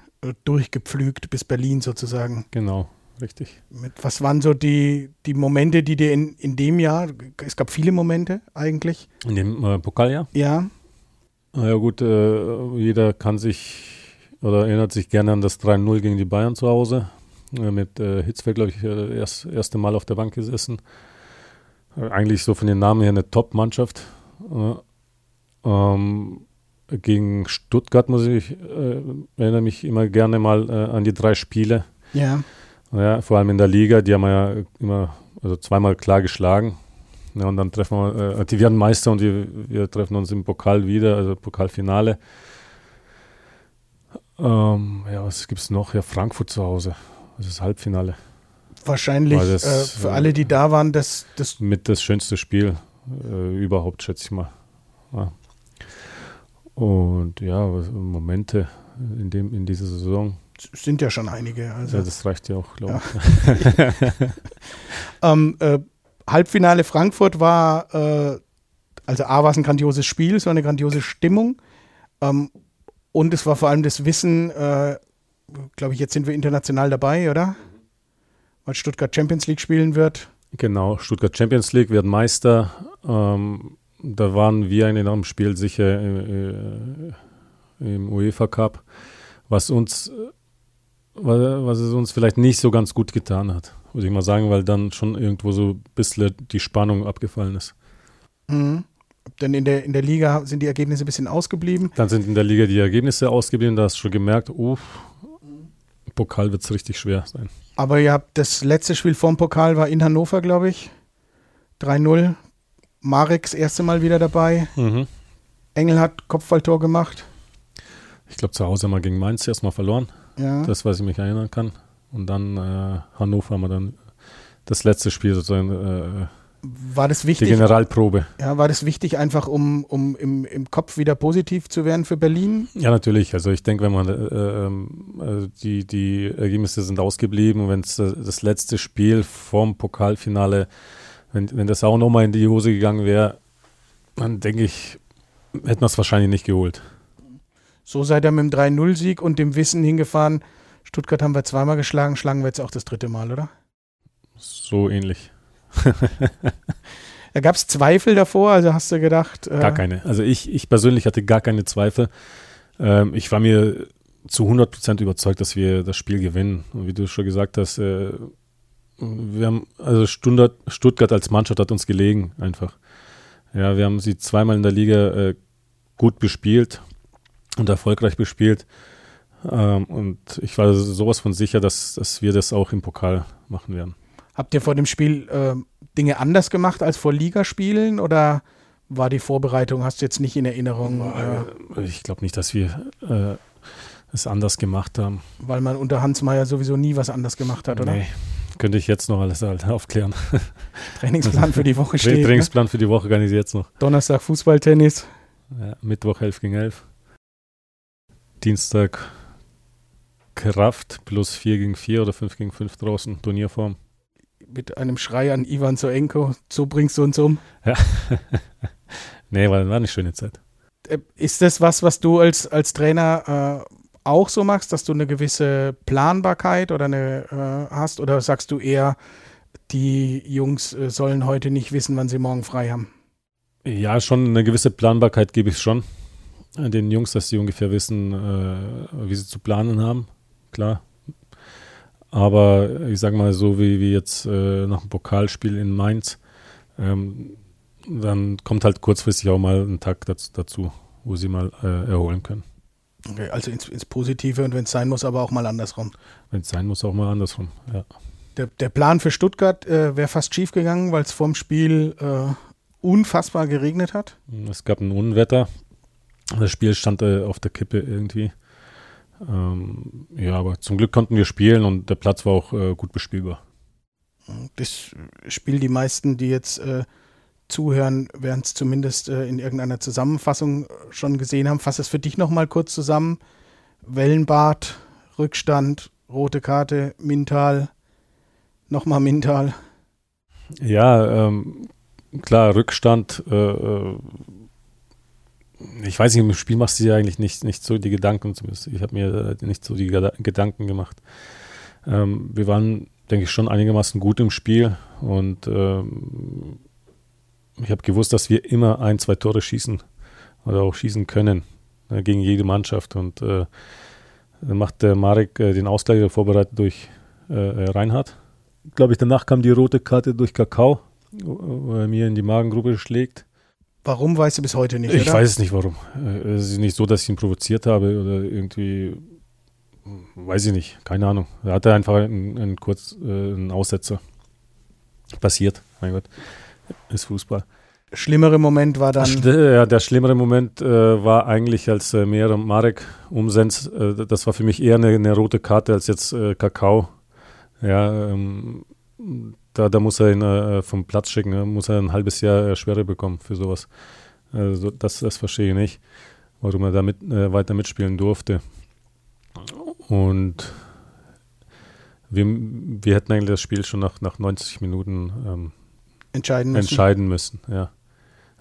[SPEAKER 3] durchgepflügt bis Berlin sozusagen.
[SPEAKER 1] Genau, richtig.
[SPEAKER 3] Mit, was waren so die, die Momente, die dir in, in dem Jahr, es gab viele Momente eigentlich.
[SPEAKER 1] In dem äh, Pokaljahr?
[SPEAKER 3] Ja.
[SPEAKER 1] Na ja gut, äh, jeder kann sich oder erinnert sich gerne an das 3-0 gegen die Bayern zu Hause. Äh, mit äh, Hitzfeld, glaube ich, äh, erst erste Mal auf der Bank gesessen. Äh, eigentlich so von den Namen her eine Top-Mannschaft. Äh, ähm, gegen Stuttgart muss ich, äh, erinnere mich immer gerne mal an die drei Spiele.
[SPEAKER 3] Ja.
[SPEAKER 1] ja. Vor allem in der Liga, die haben wir ja immer, also zweimal klar geschlagen. Ja, und dann treffen wir, die werden Meister und wir, wir treffen uns im Pokal wieder, also Pokalfinale. Ähm, ja, was gibt es noch? Ja, Frankfurt zu Hause. Das ist das Halbfinale.
[SPEAKER 3] Wahrscheinlich das, äh, für alle, die da waren, das, das.
[SPEAKER 1] Mit das schönste Spiel äh, überhaupt, schätze ich mal. Ja. Und ja, Momente in, dem, in dieser Saison.
[SPEAKER 3] Es sind ja schon einige. Also.
[SPEAKER 1] Ja, das reicht ja auch, glaube
[SPEAKER 3] ja. ich. ähm, äh, Halbfinale Frankfurt war, äh, also A war es ein grandioses Spiel, es war eine grandiose Stimmung. Ähm, und es war vor allem das Wissen, äh, glaube ich, jetzt sind wir international dabei, oder? Weil Stuttgart Champions League spielen wird.
[SPEAKER 1] Genau, Stuttgart Champions League wird Meister. Ähm, da waren wir in einem Spiel sicher äh, äh, im UEFA Cup, was uns, was es uns vielleicht nicht so ganz gut getan hat, muss ich mal sagen, weil dann schon irgendwo so ein bisschen die Spannung abgefallen ist.
[SPEAKER 3] Mhm. Denn in der, in der Liga sind die Ergebnisse ein bisschen ausgeblieben.
[SPEAKER 1] Dann sind in der Liga die Ergebnisse ausgeblieben. Da hast du schon gemerkt, uff, Pokal wird es richtig schwer sein.
[SPEAKER 3] Aber ihr habt das letzte Spiel vorm Pokal war in Hannover, glaube ich. 3-0. Marek das erste Mal wieder dabei. Mhm. Engel hat Kopfballtor gemacht.
[SPEAKER 1] Ich glaube, zu Hause haben wir gegen Mainz erstmal verloren.
[SPEAKER 3] Ja.
[SPEAKER 1] Das, was ich mich erinnern kann. Und dann äh, Hannover haben wir dann das letzte Spiel sozusagen äh,
[SPEAKER 3] war das wichtig?
[SPEAKER 1] Die Generalprobe.
[SPEAKER 3] Ja, war das wichtig, einfach um, um im, im Kopf wieder positiv zu werden für Berlin?
[SPEAKER 1] Ja, natürlich. Also ich denke, wenn man äh, äh, die, die Ergebnisse sind ausgeblieben, wenn es das letzte Spiel vorm Pokalfinale, wenn, wenn das auch nochmal in die Hose gegangen wäre, dann denke ich, hätten wir es wahrscheinlich nicht geholt.
[SPEAKER 3] So seid ihr mit dem 3-0-Sieg und dem Wissen hingefahren, Stuttgart haben wir zweimal geschlagen, schlagen wir jetzt auch das dritte Mal, oder?
[SPEAKER 1] So ähnlich.
[SPEAKER 3] da gab es Zweifel davor, also hast du gedacht.
[SPEAKER 1] Äh gar keine. Also ich, ich persönlich hatte gar keine Zweifel. Ähm, ich war mir zu 100 Prozent überzeugt, dass wir das Spiel gewinnen. Und wie du schon gesagt hast, äh, wir haben, also Stuttgart, Stuttgart als Mannschaft hat uns gelegen, einfach. Ja, wir haben sie zweimal in der Liga äh, gut bespielt und erfolgreich bespielt. Ähm, und ich war sowas von sicher, dass, dass wir das auch im Pokal machen werden.
[SPEAKER 3] Habt ihr vor dem Spiel äh, Dinge anders gemacht als vor Ligaspielen oder war die Vorbereitung, hast du jetzt nicht in Erinnerung?
[SPEAKER 1] Äh, ich glaube nicht, dass wir äh, es anders gemacht haben.
[SPEAKER 3] Weil man unter Hans Meyer sowieso nie was anders gemacht hat, oder? Nee,
[SPEAKER 1] könnte ich jetzt noch alles halt aufklären.
[SPEAKER 3] Trainingsplan für die Woche steht.
[SPEAKER 1] Ne? Trainingsplan ne? für die Woche kann ich jetzt noch.
[SPEAKER 3] Donnerstag Fußballtennis.
[SPEAKER 1] Ja, Mittwoch 11 gegen 11. Dienstag Kraft plus 4 gegen 4 oder 5 gegen 5 draußen, Turnierform.
[SPEAKER 3] Mit einem Schrei an Ivan Zoenko, so bringst du uns um.
[SPEAKER 1] Ja. nee, war, war eine schöne Zeit.
[SPEAKER 3] Äh, ist das was, was du als, als Trainer äh, auch so machst, dass du eine gewisse Planbarkeit oder eine äh, hast? Oder sagst du eher, die Jungs äh, sollen heute nicht wissen, wann sie morgen frei haben?
[SPEAKER 1] Ja, schon eine gewisse Planbarkeit gebe ich schon den Jungs, dass sie ungefähr wissen, äh, wie sie zu planen haben. Klar. Aber ich sage mal so, wie, wie jetzt äh, nach dem Pokalspiel in Mainz, ähm, dann kommt halt kurzfristig auch mal ein Tag dazu, dazu wo sie mal äh, erholen können.
[SPEAKER 3] Okay, also ins, ins Positive und wenn es sein muss, aber auch mal andersrum.
[SPEAKER 1] Wenn es sein muss, auch mal andersrum, ja.
[SPEAKER 3] Der, der Plan für Stuttgart äh, wäre fast schief gegangen, weil es vorm Spiel äh, unfassbar geregnet hat.
[SPEAKER 1] Es gab ein Unwetter. Das Spiel stand äh, auf der Kippe irgendwie. Ähm, ja, aber zum Glück konnten wir spielen und der Platz war auch äh, gut bespielbar.
[SPEAKER 3] Das Spiel, die meisten, die jetzt äh, zuhören, werden es zumindest äh, in irgendeiner Zusammenfassung schon gesehen haben. Fass es für dich nochmal kurz zusammen. Wellenbad, Rückstand, rote Karte, Mintal, nochmal Mintal.
[SPEAKER 1] Ja, ähm, klar, Rückstand. Äh, äh, ich weiß nicht, im Spiel machst du dir eigentlich nicht, nicht so die Gedanken, zumindest ich habe mir äh, nicht so die Gedanken gemacht. Ähm, wir waren, denke ich, schon einigermaßen gut im Spiel und ähm, ich habe gewusst, dass wir immer ein, zwei Tore schießen oder auch schießen können äh, gegen jede Mannschaft. Und äh, dann macht der Marek äh, den Ausgleich vorbereitet durch äh, Reinhardt. Glaube ich, danach kam die rote Karte durch Kakao, wo er mir in die Magengrube schlägt.
[SPEAKER 3] Warum weißt du bis heute nicht?
[SPEAKER 1] Ich
[SPEAKER 3] oder?
[SPEAKER 1] weiß es nicht, warum. Äh, es ist nicht so, dass ich ihn provoziert habe oder irgendwie, weiß ich nicht, keine Ahnung. Er hatte einfach einen, einen kurz äh, einen Aussetzer. Passiert, mein Gott ist Fußball.
[SPEAKER 3] Schlimmere Moment war dann.
[SPEAKER 1] Ja, der schlimmere Moment äh, war eigentlich, als äh, Meer und Marek umsetzt. Äh, das war für mich eher eine, eine rote Karte als jetzt äh, Kakao. Ja, ähm, da, da muss er ihn äh, vom Platz schicken, ne? muss er ein halbes Jahr äh, Schwere bekommen für sowas. Also das, das verstehe ich nicht, warum er da mit, weiter mitspielen durfte. Und wir, wir hätten eigentlich das Spiel schon nach, nach 90 Minuten ähm,
[SPEAKER 3] entscheiden müssen.
[SPEAKER 1] Entscheiden müssen, ja.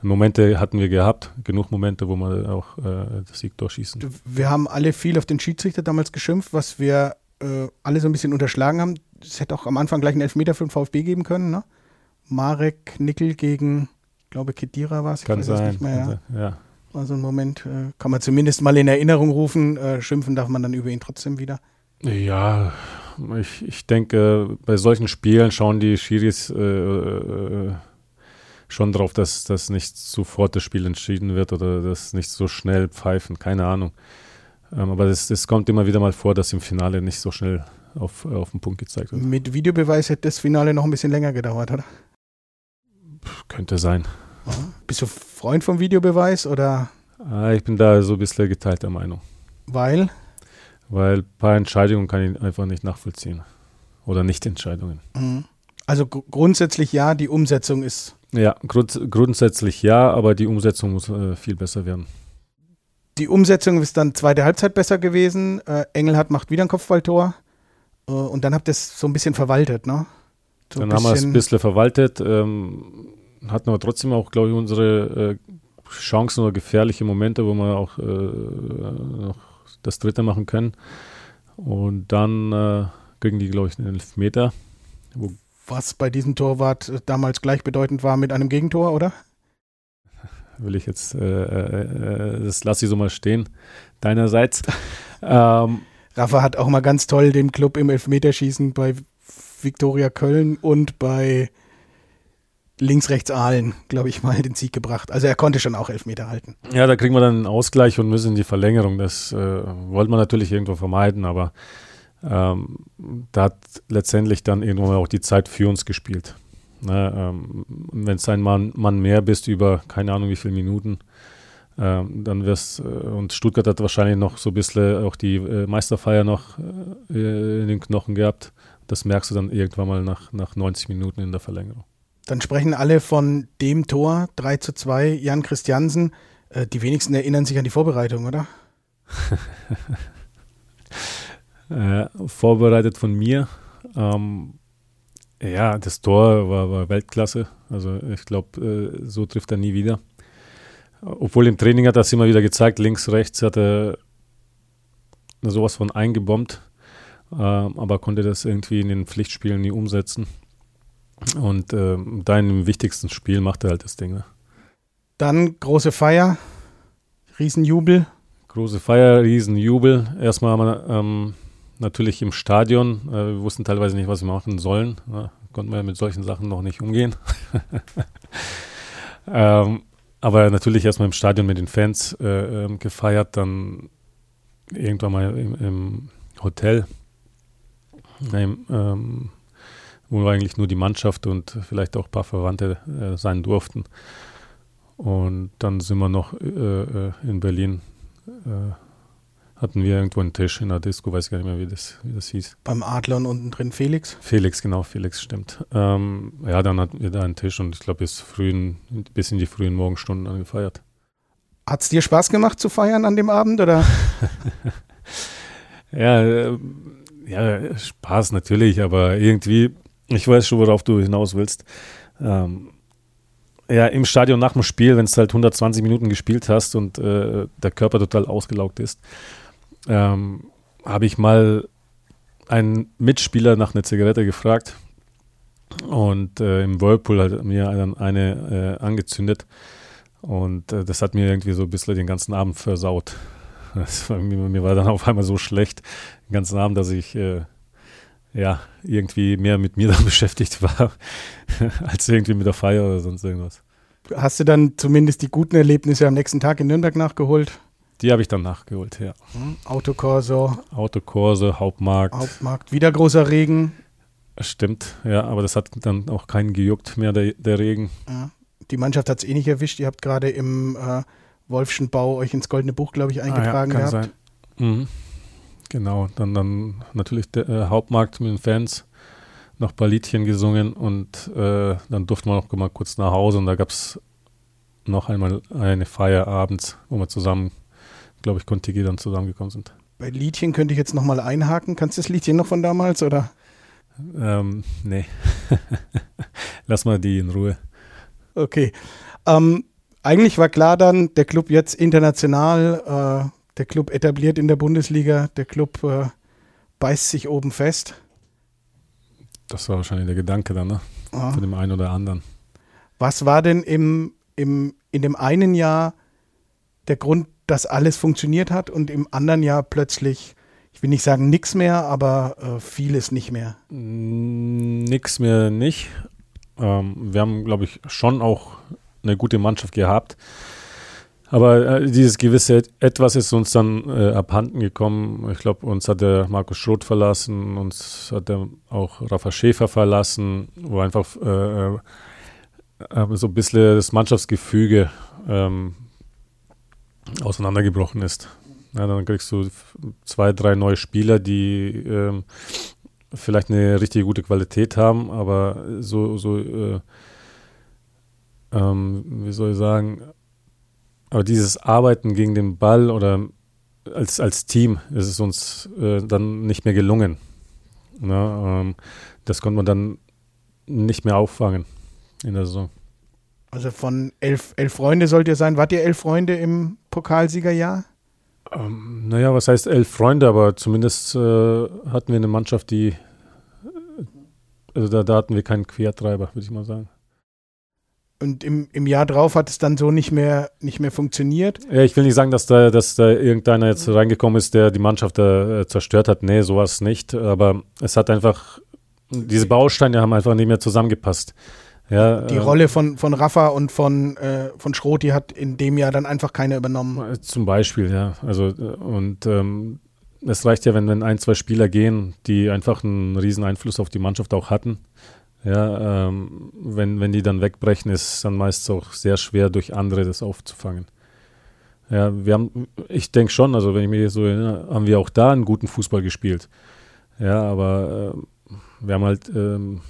[SPEAKER 1] Momente hatten wir gehabt, genug Momente, wo wir auch äh, das Sieg durchschießen.
[SPEAKER 3] Wir haben alle viel auf den Schiedsrichter damals geschimpft, was wir äh, alle so ein bisschen unterschlagen haben. Es hätte auch am Anfang gleich einen Elfmeter für den VfB geben können, ne? Marek Nickel gegen, ich glaube, Kedira war es.
[SPEAKER 1] Kann sein. Nicht
[SPEAKER 3] mehr, ja. ja. War so ein Moment, äh, kann man zumindest mal in Erinnerung rufen. Äh, schimpfen darf man dann über ihn trotzdem wieder.
[SPEAKER 1] Ja, ich, ich denke, bei solchen Spielen schauen die Schiris äh, äh, schon darauf, dass, dass nicht sofort das Spiel entschieden wird oder dass nicht so schnell pfeifen, keine Ahnung. Ähm, aber es kommt immer wieder mal vor, dass im Finale nicht so schnell auf, auf den Punkt gezeigt wird.
[SPEAKER 3] Mit Videobeweis hätte das Finale noch ein bisschen länger gedauert, oder?
[SPEAKER 1] Könnte sein.
[SPEAKER 3] Bist du Freund vom Videobeweis oder?
[SPEAKER 1] Ah, ich bin da so ein bisschen geteilter Meinung.
[SPEAKER 3] Weil?
[SPEAKER 1] Weil ein paar Entscheidungen kann ich einfach nicht nachvollziehen. Oder Nicht-Entscheidungen.
[SPEAKER 3] Mhm. Also gr grundsätzlich ja, die Umsetzung ist.
[SPEAKER 1] Ja, grund grundsätzlich ja, aber die Umsetzung muss äh, viel besser werden.
[SPEAKER 3] Die Umsetzung ist dann zweite Halbzeit besser gewesen. Äh, Engelhardt macht wieder ein Kopfballtor. Äh, und dann habt ihr es so ein bisschen verwaltet, ne?
[SPEAKER 1] So dann haben wir es ein bisschen verwaltet. Ähm, hatten aber trotzdem auch, glaube ich, unsere äh, Chancen oder gefährliche Momente, wo wir auch äh, das dritte machen können. Und dann äh, kriegen die, glaube ich, einen Elfmeter.
[SPEAKER 3] Was bei diesem Torwart äh, damals gleichbedeutend war mit einem Gegentor, oder?
[SPEAKER 1] Will ich jetzt, äh, äh, äh das lasse ich so mal stehen, deinerseits. ähm,
[SPEAKER 3] Rafa hat auch mal ganz toll den Club im Elfmeterschießen bei Viktoria Köln und bei links, rechts Aalen, glaube ich, mal den Sieg gebracht. Also er konnte schon auch Elfmeter halten.
[SPEAKER 1] Ja, da kriegen wir dann einen Ausgleich und müssen in die Verlängerung. Das äh, wollte man natürlich irgendwo vermeiden, aber ähm, da hat letztendlich dann irgendwann auch die Zeit für uns gespielt. Ne, ähm, Wenn es ein Mann, Mann, mehr bist über keine Ahnung wie viele Minuten, ähm, dann wirst äh, und Stuttgart hat wahrscheinlich noch so ein bisschen auch die äh, Meisterfeier noch äh, in den Knochen gehabt. Das merkst du dann irgendwann mal nach, nach 90 Minuten in der Verlängerung.
[SPEAKER 3] Dann sprechen alle von dem Tor 3 zu 2, Jan Christiansen. Äh, die wenigsten erinnern sich an die Vorbereitung, oder?
[SPEAKER 1] äh, vorbereitet von mir. Ähm, ja, das Tor war, war, Weltklasse. Also ich glaube, äh, so trifft er nie wieder. Obwohl im Training hat er es immer wieder gezeigt, links, rechts hat er sowas von eingebombt, äh, aber konnte das irgendwie in den Pflichtspielen nie umsetzen. Und äh, da in dem wichtigsten Spiel macht er halt das Ding. Ne?
[SPEAKER 3] Dann große Feier, Riesenjubel.
[SPEAKER 1] Große Feier, Riesenjubel. Erstmal haben wir ähm, natürlich im Stadion. Äh, wir wussten teilweise nicht, was wir machen sollen. Ja, konnten wir mit solchen Sachen noch nicht umgehen. ähm, aber natürlich erstmal im Stadion mit den Fans äh, äh, gefeiert, dann irgendwann mal im, im Hotel, im, ähm, wo eigentlich nur die Mannschaft und vielleicht auch ein paar Verwandte äh, sein durften. Und dann sind wir noch äh, äh, in Berlin äh, hatten wir irgendwo einen Tisch in der Disco, weiß gar nicht mehr, wie das, wie das hieß.
[SPEAKER 3] Beim Adler und unten drin Felix?
[SPEAKER 1] Felix, genau, Felix, stimmt. Ähm, ja, dann hatten wir da einen Tisch und ich glaube, bis, frühen, bis in die frühen Morgenstunden dann gefeiert.
[SPEAKER 3] Hat es dir Spaß gemacht zu feiern an dem Abend, oder?
[SPEAKER 1] ja, äh, ja, Spaß natürlich, aber irgendwie, ich weiß schon, worauf du hinaus willst. Ähm, ja, im Stadion nach dem Spiel, wenn es halt 120 Minuten gespielt hast und äh, der Körper total ausgelaugt ist, ähm, habe ich mal einen Mitspieler nach einer Zigarette gefragt und äh, im Whirlpool hat mir dann eine äh, angezündet und äh, das hat mir irgendwie so ein bisschen den ganzen Abend versaut. War, mir, mir, war dann auf einmal so schlecht den ganzen Abend, dass ich äh, ja irgendwie mehr mit mir dann beschäftigt war, als irgendwie mit der Feier oder sonst irgendwas.
[SPEAKER 3] Hast du dann zumindest die guten Erlebnisse am nächsten Tag in Nürnberg nachgeholt?
[SPEAKER 1] Die habe ich dann nachgeholt, ja.
[SPEAKER 3] Hm, Autokorso.
[SPEAKER 1] Autokorso, Hauptmarkt.
[SPEAKER 3] Hauptmarkt, wieder großer Regen.
[SPEAKER 1] Stimmt, ja, aber das hat dann auch keinen gejuckt mehr, der, der Regen. Ja.
[SPEAKER 3] Die Mannschaft hat es eh nicht erwischt. Ihr habt gerade im äh, Wolfschen Bau euch ins Goldene Buch, glaube ich, eingetragen ah, ja, gehabt.
[SPEAKER 1] Mhm. Genau, dann, dann natürlich der äh, Hauptmarkt mit den Fans, noch ein paar Liedchen gesungen und äh, dann durften wir noch mal kurz nach Hause und da gab es noch einmal eine Feier abends, wo wir zusammen glaube ich, Kontigi dann zusammengekommen sind.
[SPEAKER 3] Bei Liedchen könnte ich jetzt nochmal einhaken. Kannst du das Liedchen noch von damals oder?
[SPEAKER 1] Ähm, nee. Lass mal die in Ruhe.
[SPEAKER 3] Okay. Ähm, eigentlich war klar dann, der Club jetzt international, äh, der Club etabliert in der Bundesliga, der Club äh, beißt sich oben fest.
[SPEAKER 1] Das war wahrscheinlich der Gedanke dann, ne? Ah. Von dem einen oder anderen.
[SPEAKER 3] Was war denn im, im, in dem einen Jahr der Grund, dass alles funktioniert hat und im anderen Jahr plötzlich, ich will nicht sagen nichts mehr, aber äh, vieles nicht mehr?
[SPEAKER 1] Nix mehr nicht. Ähm, wir haben, glaube ich, schon auch eine gute Mannschaft gehabt. Aber äh, dieses gewisse Etwas ist uns dann äh, abhanden gekommen. Ich glaube, uns hat der Markus Schroth verlassen, uns hat der auch Rafa Schäfer verlassen, wo einfach äh, äh so ein bisschen das Mannschaftsgefüge ähm, auseinandergebrochen ist. Ja, dann kriegst du zwei, drei neue Spieler, die ähm, vielleicht eine richtig gute Qualität haben, aber so, so äh, ähm, wie soll ich sagen, aber dieses Arbeiten gegen den Ball oder als, als Team ist es uns äh, dann nicht mehr gelungen. Ja, ähm, das konnte man dann nicht mehr auffangen in der Saison.
[SPEAKER 3] Also von elf, elf Freunde sollt ihr sein. Wart ihr elf Freunde im Pokalsiegerjahr?
[SPEAKER 1] Ähm, naja, was heißt elf Freunde, aber zumindest äh, hatten wir eine Mannschaft, die, also da, da hatten wir keinen Quertreiber, würde ich mal sagen.
[SPEAKER 3] Und im, im Jahr drauf hat es dann so nicht mehr, nicht mehr funktioniert?
[SPEAKER 1] Ja, ich will nicht sagen, dass da, dass da irgendeiner jetzt reingekommen ist, der die Mannschaft äh, zerstört hat. Nee, sowas nicht. Aber es hat einfach, diese Bausteine haben einfach nicht mehr zusammengepasst. Ja,
[SPEAKER 3] die äh, Rolle von, von Rafa und von, äh, von Schroth, die hat in dem Jahr dann einfach keiner übernommen.
[SPEAKER 1] Äh, zum Beispiel, ja. Also, äh, und ähm, es reicht ja, wenn, wenn ein, zwei Spieler gehen, die einfach einen riesen Einfluss auf die Mannschaft auch hatten. Ja, ähm, wenn, wenn die dann wegbrechen, ist es dann meist auch sehr schwer, durch andere das aufzufangen. Ja, wir haben, ich denke schon, also wenn ich mich so erinnere, haben wir auch da einen guten Fußball gespielt. Ja, aber äh, wir haben halt ähm,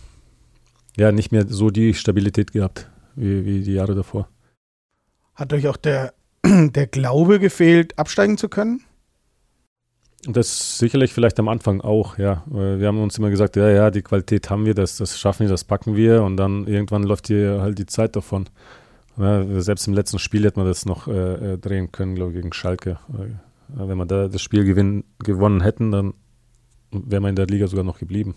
[SPEAKER 1] ja nicht mehr so die Stabilität gehabt wie, wie die Jahre davor.
[SPEAKER 3] Hat euch auch der, der Glaube gefehlt, absteigen zu können?
[SPEAKER 1] Das sicherlich vielleicht am Anfang auch, ja. Wir haben uns immer gesagt, ja, ja, die Qualität haben wir, das, das schaffen wir, das packen wir und dann irgendwann läuft hier halt die Zeit davon. Ja, selbst im letzten Spiel hätte man das noch äh, äh drehen können, glaube ich, gegen Schalke. Äh, wenn wir da das Spiel gewinn, gewonnen hätten, dann wäre man in der Liga sogar noch geblieben.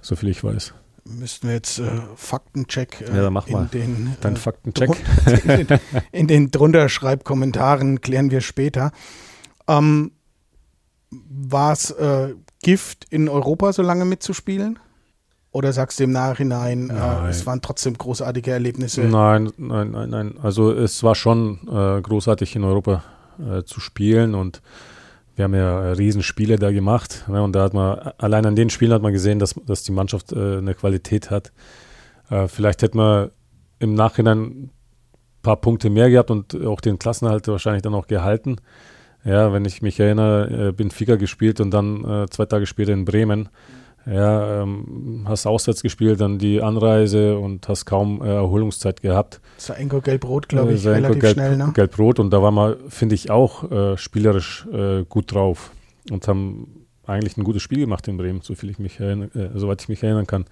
[SPEAKER 1] So viel ich weiß.
[SPEAKER 3] Müssten wir jetzt äh, Faktencheck
[SPEAKER 1] äh, ja, dann mach mal. den, Dein äh, Faktencheck.
[SPEAKER 3] in, den, in den drunter Schreibkommentaren klären wir später. Ähm, war es äh, Gift, in Europa so lange mitzuspielen? Oder sagst du im Nachhinein, äh, es waren trotzdem großartige Erlebnisse?
[SPEAKER 1] Nein, nein, nein, nein. Also es war schon äh, großartig in Europa äh, zu spielen und wir haben ja Riesenspiele da gemacht. Ne, und da hat man, allein an den Spielen hat man gesehen, dass, dass die Mannschaft äh, eine Qualität hat. Äh, vielleicht hätte man im Nachhinein ein paar Punkte mehr gehabt und auch den Klassenhalt wahrscheinlich dann auch gehalten. Ja, wenn ich mich erinnere, äh, Benfica gespielt und dann äh, zwei Tage später in Bremen. Ja, ähm, hast auswärts gespielt, dann die Anreise und hast kaum äh, Erholungszeit gehabt.
[SPEAKER 3] Das war Enko Gelb-Rot, glaube ich, relativ
[SPEAKER 1] Gelb,
[SPEAKER 3] schnell, ne?
[SPEAKER 1] Gelb-Rot und da waren wir, finde ich, auch äh, spielerisch äh, gut drauf und haben eigentlich ein gutes Spiel gemacht in Bremen, so viel ich mich erinnern, äh, soweit ich mich erinnern kann.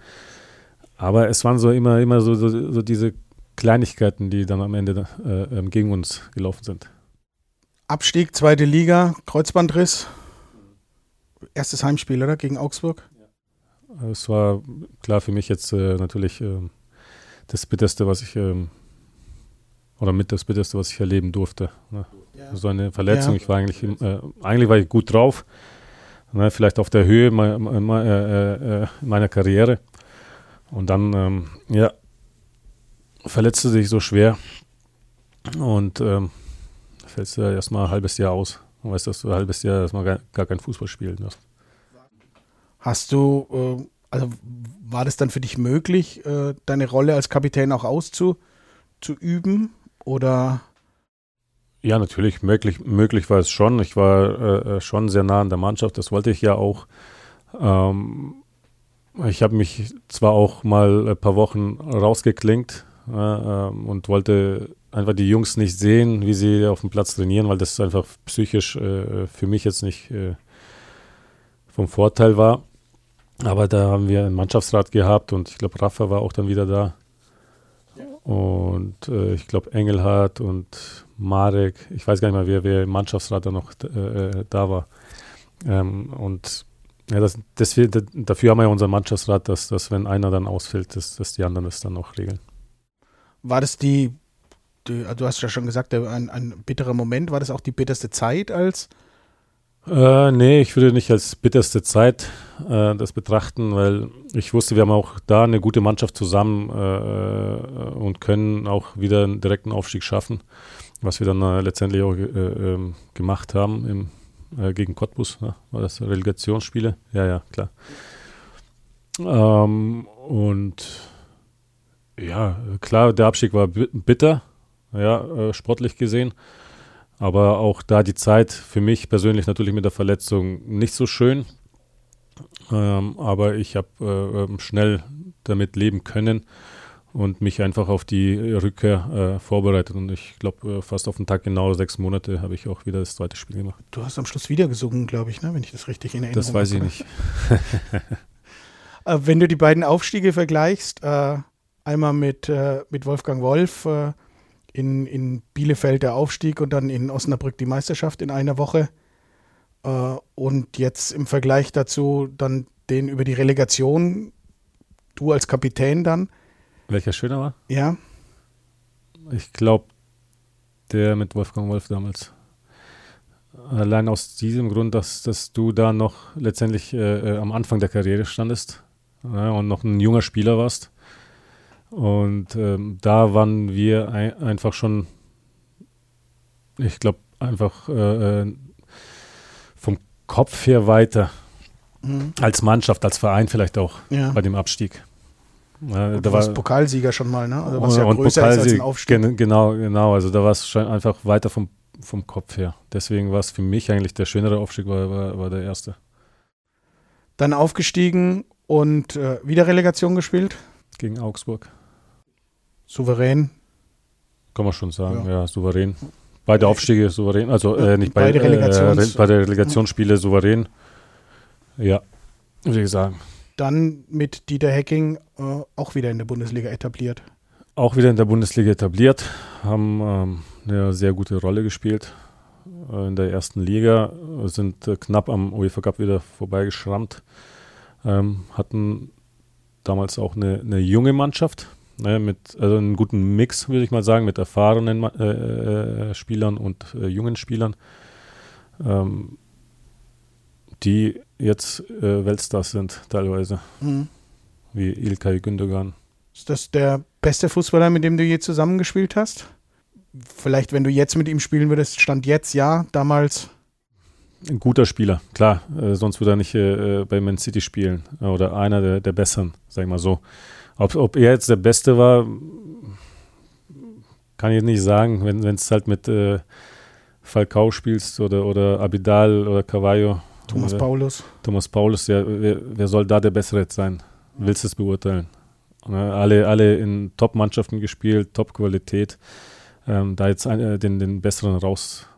[SPEAKER 1] Aber es waren so immer, immer so, so, so diese Kleinigkeiten, die dann am Ende äh, ähm, gegen uns gelaufen sind.
[SPEAKER 3] Abstieg, zweite Liga, Kreuzbandriss. Erstes Heimspiel, oder? Gegen Augsburg?
[SPEAKER 1] Es war klar für mich jetzt äh, natürlich äh, das Bitterste, was ich ähm, oder mit das Bitterste, was ich erleben durfte. Ne? Ja. So eine Verletzung. Ja. Ich war eigentlich, äh, eigentlich war ich gut drauf. Ne? Vielleicht auf der Höhe me me äh, äh, meiner Karriere. Und dann, ähm, ja, verletzte sich so schwer. Und ähm, fällst du erstmal ein halbes Jahr aus. Und weißt, dass du ein halbes Jahr erstmal gar, gar kein Fußball spielen wirst.
[SPEAKER 3] Hast du, äh, also war das dann für dich möglich, äh, deine Rolle als Kapitän auch auszuüben? Oder?
[SPEAKER 1] Ja, natürlich, möglich, möglich war es schon. Ich war äh, äh, schon sehr nah an der Mannschaft, das wollte ich ja auch. Ähm, ich habe mich zwar auch mal ein paar Wochen rausgeklingt äh, ähm, und wollte einfach die Jungs nicht sehen, wie sie auf dem Platz trainieren, weil das einfach psychisch äh, für mich jetzt nicht äh, vom Vorteil war. Aber da haben wir einen Mannschaftsrat gehabt und ich glaube, Rafa war auch dann wieder da. Und äh, ich glaube, Engelhardt und Marek, ich weiß gar nicht mehr, wer, wer im Mannschaftsrat da noch äh, da war. Ähm, und ja, das, das, dafür haben wir ja unseren Mannschaftsrat, dass, dass wenn einer dann ausfällt, dass, dass die anderen das dann auch regeln.
[SPEAKER 3] War das die, die du hast ja schon gesagt, ein, ein bitterer Moment, war das auch die bitterste Zeit als
[SPEAKER 1] äh, nee, ich würde nicht als bitterste Zeit äh, das betrachten, weil ich wusste, wir haben auch da eine gute Mannschaft zusammen äh, und können auch wieder einen direkten Aufstieg schaffen, was wir dann äh, letztendlich auch äh, ähm, gemacht haben im, äh, gegen Cottbus. Ja, war das Relegationsspiele? Ja, ja, klar. Ähm, und ja, klar, der Abstieg war bitter, ja, sportlich gesehen. Aber auch da die Zeit für mich persönlich natürlich mit der Verletzung nicht so schön. Ähm, aber ich habe äh, ähm, schnell damit leben können und mich einfach auf die Rückkehr äh, vorbereitet. Und ich glaube, äh, fast auf den Tag genau sechs Monate habe ich auch wieder das zweite Spiel gemacht.
[SPEAKER 3] Du hast am Schluss wieder gesungen, glaube ich, ne? wenn ich das richtig in Erinnerung
[SPEAKER 1] habe. Das weiß ich nicht.
[SPEAKER 3] Äh, wenn du die beiden Aufstiege vergleichst, äh, einmal mit, äh, mit Wolfgang Wolf, in, in Bielefeld der Aufstieg und dann in Osnabrück die Meisterschaft in einer Woche. Äh, und jetzt im Vergleich dazu dann den über die Relegation, du als Kapitän dann.
[SPEAKER 1] Welcher schöner war?
[SPEAKER 3] Ja.
[SPEAKER 1] Ich glaube, der mit Wolfgang Wolf damals. Allein aus diesem Grund, dass, dass du da noch letztendlich äh, äh am Anfang der Karriere standest ja, und noch ein junger Spieler warst. Und ähm, da waren wir ein, einfach schon, ich glaube, einfach äh, äh, vom Kopf her weiter. Mhm. Als Mannschaft, als Verein vielleicht auch
[SPEAKER 3] ja.
[SPEAKER 1] bei dem Abstieg.
[SPEAKER 3] Ja, da war Pokalsieger schon mal, ne?
[SPEAKER 1] Also was ja größer ist als ein Aufstieg. Genau, genau. Also da war es einfach weiter vom, vom Kopf her. Deswegen war es für mich eigentlich der schönere Aufstieg, war, war, war der erste.
[SPEAKER 3] Dann aufgestiegen und äh, wieder Relegation gespielt?
[SPEAKER 1] Gegen Augsburg.
[SPEAKER 3] Souverän.
[SPEAKER 1] Kann man schon sagen, ja, ja souverän. Beide Aufstiege souverän, also äh, nicht
[SPEAKER 3] beide,
[SPEAKER 1] beide,
[SPEAKER 3] Relegations
[SPEAKER 1] äh, beide Relegationsspiele souverän. Ja, würde ich sagen.
[SPEAKER 3] Dann mit Dieter Hecking äh, auch wieder in der Bundesliga etabliert.
[SPEAKER 1] Auch wieder in der Bundesliga etabliert, haben ähm, eine sehr gute Rolle gespielt äh, in der ersten Liga, sind äh, knapp am UEFA Cup wieder vorbeigeschrammt, ähm, hatten damals auch eine, eine junge Mannschaft, ne, mit also einen guten Mix, würde ich mal sagen, mit erfahrenen äh, äh, Spielern und äh, jungen Spielern, ähm, die jetzt äh, Weltstars sind teilweise,
[SPEAKER 3] Mhm.
[SPEAKER 1] wie Ilkay Gündogan.
[SPEAKER 3] Ist das der beste Fußballer, mit dem du je zusammengespielt hast? Vielleicht, wenn du jetzt mit ihm spielen würdest, stand jetzt ja, damals.
[SPEAKER 1] Ein guter Spieler, klar, äh, sonst würde er nicht äh, bei Man City spielen äh, oder einer der, der Besseren, sag ich mal so. Ob, ob er jetzt der Beste war, kann ich nicht sagen, wenn es halt mit äh, Falcao spielst oder, oder Abidal oder Cavallo.
[SPEAKER 3] Thomas
[SPEAKER 1] oder
[SPEAKER 3] Paulus.
[SPEAKER 1] Thomas Paulus, ja, wer, wer soll da der Bessere jetzt sein? Willst du es beurteilen? Ne, alle, alle in Top-Mannschaften gespielt, Top-Qualität. Ähm, da jetzt ein, äh, den, den Besseren raus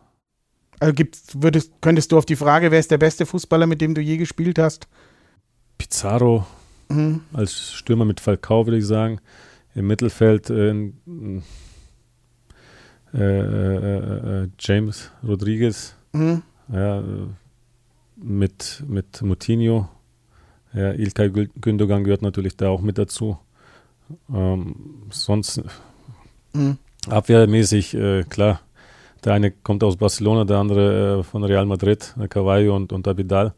[SPEAKER 3] Also gibt's, würdest, könntest du auf die Frage, wer ist der beste Fußballer, mit dem du je gespielt hast?
[SPEAKER 1] Pizarro
[SPEAKER 3] Mhm.
[SPEAKER 1] als Stürmer mit Falcao, würde ich sagen. Im Mittelfeld äh, äh, äh, äh, James Rodriguez,
[SPEAKER 3] Mhm.
[SPEAKER 1] ja, äh, mit, mit Moutinho. Ja, Ilkay Gü- Gündogan gehört natürlich da auch mit dazu. Ähm, sonst
[SPEAKER 3] Mhm.
[SPEAKER 1] abwehrmäßig, äh, klar. Der eine kommt aus Barcelona, der andere äh, von Real Madrid, äh, Cavallo und, und Abidal.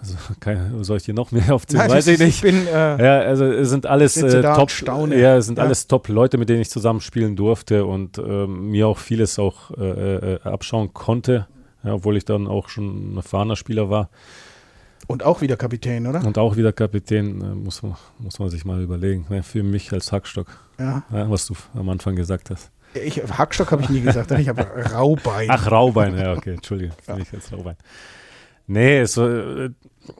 [SPEAKER 1] Also, keine, soll ich hier noch mehr aufzählen?
[SPEAKER 3] Nein,
[SPEAKER 1] Weiß ich nicht.
[SPEAKER 3] bin, äh,
[SPEAKER 1] Ja, also es sind alles äh, top, ja, es sind
[SPEAKER 3] Ja.
[SPEAKER 1] alles top Leute, mit denen ich zusammen spielen durfte und ähm, mir auch vieles auch äh, äh, abschauen konnte, ja, obwohl ich dann auch schon ein erfahrener Spieler war
[SPEAKER 3] und auch wieder Kapitän, oder?
[SPEAKER 1] und auch wieder Kapitän, äh, muss, man, muss man sich mal überlegen. Ne? Für mich als Hackstock,
[SPEAKER 3] Ja.
[SPEAKER 1] was du am Anfang gesagt hast.
[SPEAKER 3] Ich, Hackstock habe ich nie gesagt, ich habe Raubein.
[SPEAKER 1] Ach, Raubein, ja, okay, Entschuldige, für
[SPEAKER 3] Ja.
[SPEAKER 1] mich als Raubein. Nee, es, äh,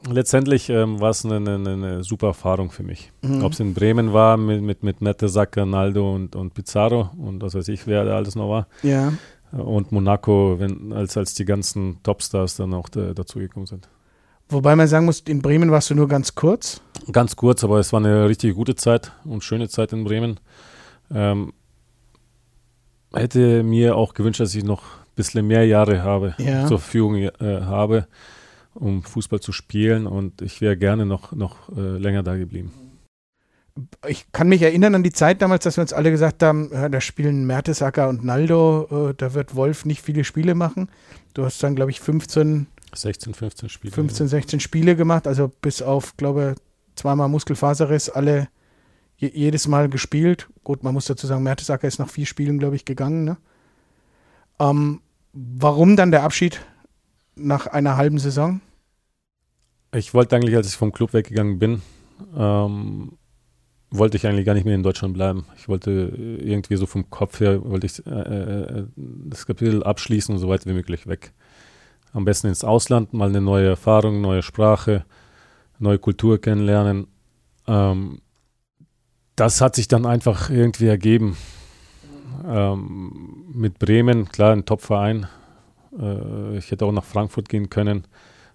[SPEAKER 1] letztendlich ähm, war es eine, eine, eine super Erfahrung für mich.
[SPEAKER 3] Mhm.
[SPEAKER 1] Ob es in Bremen war mit, mit, mit Mertesacker, Naldo und, und Pizarro und was weiß ich, wer da alles noch war.
[SPEAKER 3] Ja.
[SPEAKER 1] Und Monaco, wenn, als, als die ganzen Topstars dann auch da, dazugekommen sind.
[SPEAKER 3] Wobei man sagen muss, in Bremen warst du nur ganz kurz.
[SPEAKER 1] Ganz kurz, aber es war eine richtig gute Zeit und schöne Zeit in Bremen. Ähm, hätte mir auch gewünscht, dass ich noch ein bisschen mehr Jahre habe,
[SPEAKER 3] Ja.
[SPEAKER 1] zur Verfügung äh, habe, um Fußball zu spielen und ich wäre gerne noch, noch äh, länger da geblieben.
[SPEAKER 3] Ich kann mich erinnern an die Zeit damals, dass wir uns alle gesagt haben, ja, da spielen Mertesacker und Naldo, äh, da wird Wolf nicht viele Spiele machen. Du hast dann, glaube ich, 15,
[SPEAKER 1] 16, 15 Spiele.
[SPEAKER 3] 15, 16 Spiele gemacht, also bis auf, glaube zweimal Muskelfaserriss, alle je, jedes Mal gespielt. Gut, man muss dazu sagen, Mertesacker ist nach vier Spielen, glaube ich, gegangen. Ne? Ähm, warum dann der Abschied nach einer halben Saison?
[SPEAKER 1] Ich wollte eigentlich, als ich vom Club weggegangen bin, ähm, wollte ich eigentlich gar nicht mehr in Deutschland bleiben. Ich wollte äh, irgendwie so vom Kopf her, wollte ich äh, äh, das Kapitel abschließen und so weit wie möglich weg. Am besten ins Ausland, mal eine neue Erfahrung, neue Sprache, neue Kultur kennenlernen. Ähm, das hat sich dann einfach irgendwie ergeben. Ähm, mit Bremen, klar, ein Top-Verein. Äh, ich hätte auch nach Frankfurt gehen können.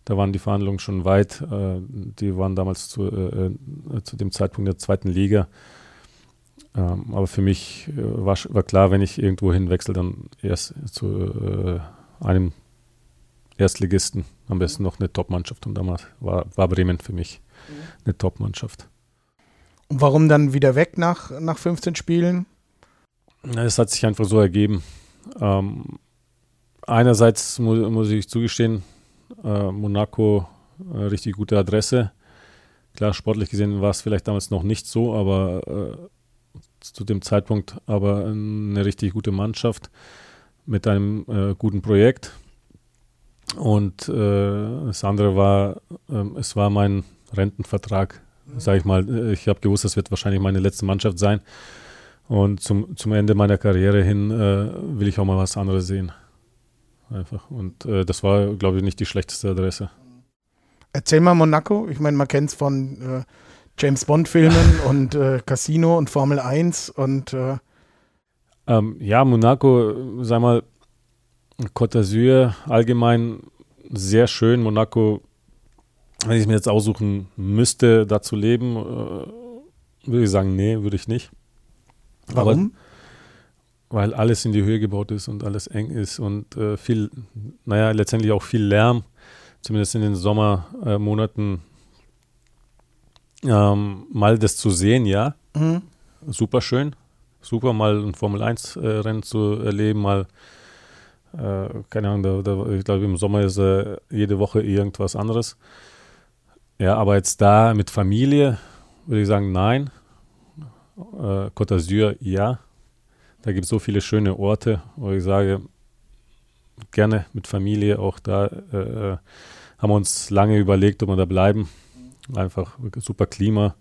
[SPEAKER 1] Da waren die Verhandlungen schon weit. Äh, die waren damals zu, äh, äh, zu dem Zeitpunkt der zweiten Liga. Ähm, aber für mich äh, war, war klar, wenn ich irgendwo hinwechsel, dann erst zu äh, einem Erstligisten. Am besten noch eine Top-Mannschaft. Und damals war, war Bremen für mich eine Top-Mannschaft.
[SPEAKER 3] Und warum dann wieder weg nach, nach 15 Spielen?
[SPEAKER 1] Es hat sich einfach so ergeben. Ähm, einerseits mu muss ich zugestehen, äh, Monaco äh, richtig gute Adresse. Klar, sportlich gesehen war es vielleicht damals noch nicht so, aber äh, zu dem Zeitpunkt aber eine richtig gute Mannschaft mit einem äh, guten Projekt. Und äh, das andere war, ähm, es war mein Rentenvertrag, sage ich mal. Ich habe gewusst, das wird wahrscheinlich meine letzte Mannschaft sein. Und zum, zum Ende meiner Karriere hin äh, will ich auch mal was anderes sehen. Einfach. Und äh, das war, glaube ich, nicht die schlechteste Adresse.
[SPEAKER 3] Erzähl mal Monaco. Ich meine, man kennt es von äh, James Bond-Filmen und äh, Casino und Formel 1 und äh,
[SPEAKER 1] Ähm, ja, Monaco, sag mal, Côte d'Azur allgemein sehr schön. Monaco, wenn ich mir jetzt aussuchen müsste, da zu leben, äh, würde ich sagen, nee, würde ich nicht.
[SPEAKER 3] Warum?
[SPEAKER 1] Aber, weil alles in die Höhe gebaut ist und alles eng ist und äh, viel, naja, letztendlich auch viel Lärm, zumindest in den Sommermonaten. ähm, mal das zu sehen, ja,
[SPEAKER 3] Mhm.
[SPEAKER 1] super schön. Super, mal ein Formel-1-Rennen zu erleben, mal, äh, keine Ahnung, da, da, ich glaube, im Sommer ist äh, jede Woche irgendwas anderes. Ja, aber jetzt da mit Familie würde ich sagen, nein. Äh, Côte d'Azur, ja. Da gibt es so viele schöne Orte, wo ich sage, gerne mit Familie auch da. Äh, haben wir uns lange überlegt, ob wir da bleiben. Einfach super Klima.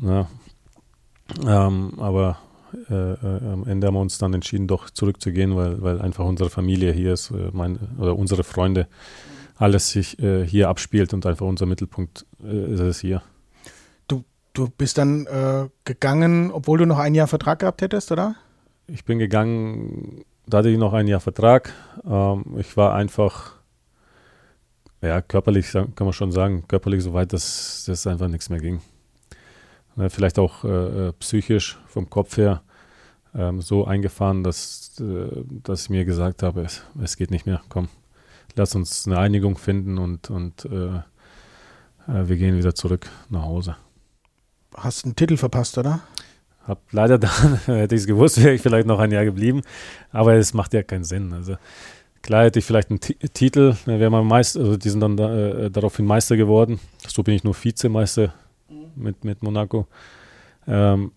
[SPEAKER 1] Ja. Ähm, aber äh, äh, am Ende haben wir uns dann entschieden, doch zurückzugehen, weil, weil einfach unsere Familie hier ist, äh, mein, oder unsere Freunde, alles sich äh, hier abspielt und einfach unser Mittelpunkt äh, ist es hier.
[SPEAKER 3] Du bist dann äh, gegangen, obwohl du noch ein Jahr Vertrag gehabt hättest, oder?
[SPEAKER 1] Ich bin gegangen, da hatte ich noch ein Jahr Vertrag. Ähm, ich war einfach, ja, körperlich kann man schon sagen, körperlich so weit, dass das einfach nichts mehr ging. Ne, vielleicht auch äh, äh, psychisch vom Kopf her ähm, so eingefahren, dass, äh, dass ich mir gesagt habe, es, es geht nicht mehr, komm, lass uns eine Einigung finden und, und äh, äh, wir gehen wieder zurück nach Hause.
[SPEAKER 3] Hast einen Titel verpasst, oder?
[SPEAKER 1] Hab leider dann, hätte ich es gewusst, wäre ich vielleicht noch ein Jahr geblieben. Aber es macht ja keinen Sinn. Also klar hätte ich vielleicht einen Ti Titel, wäre man Meister, also die sind dann da, äh, daraufhin Meister geworden. So bin ich nur Vizemeister mit, mit Monaco. Ähm,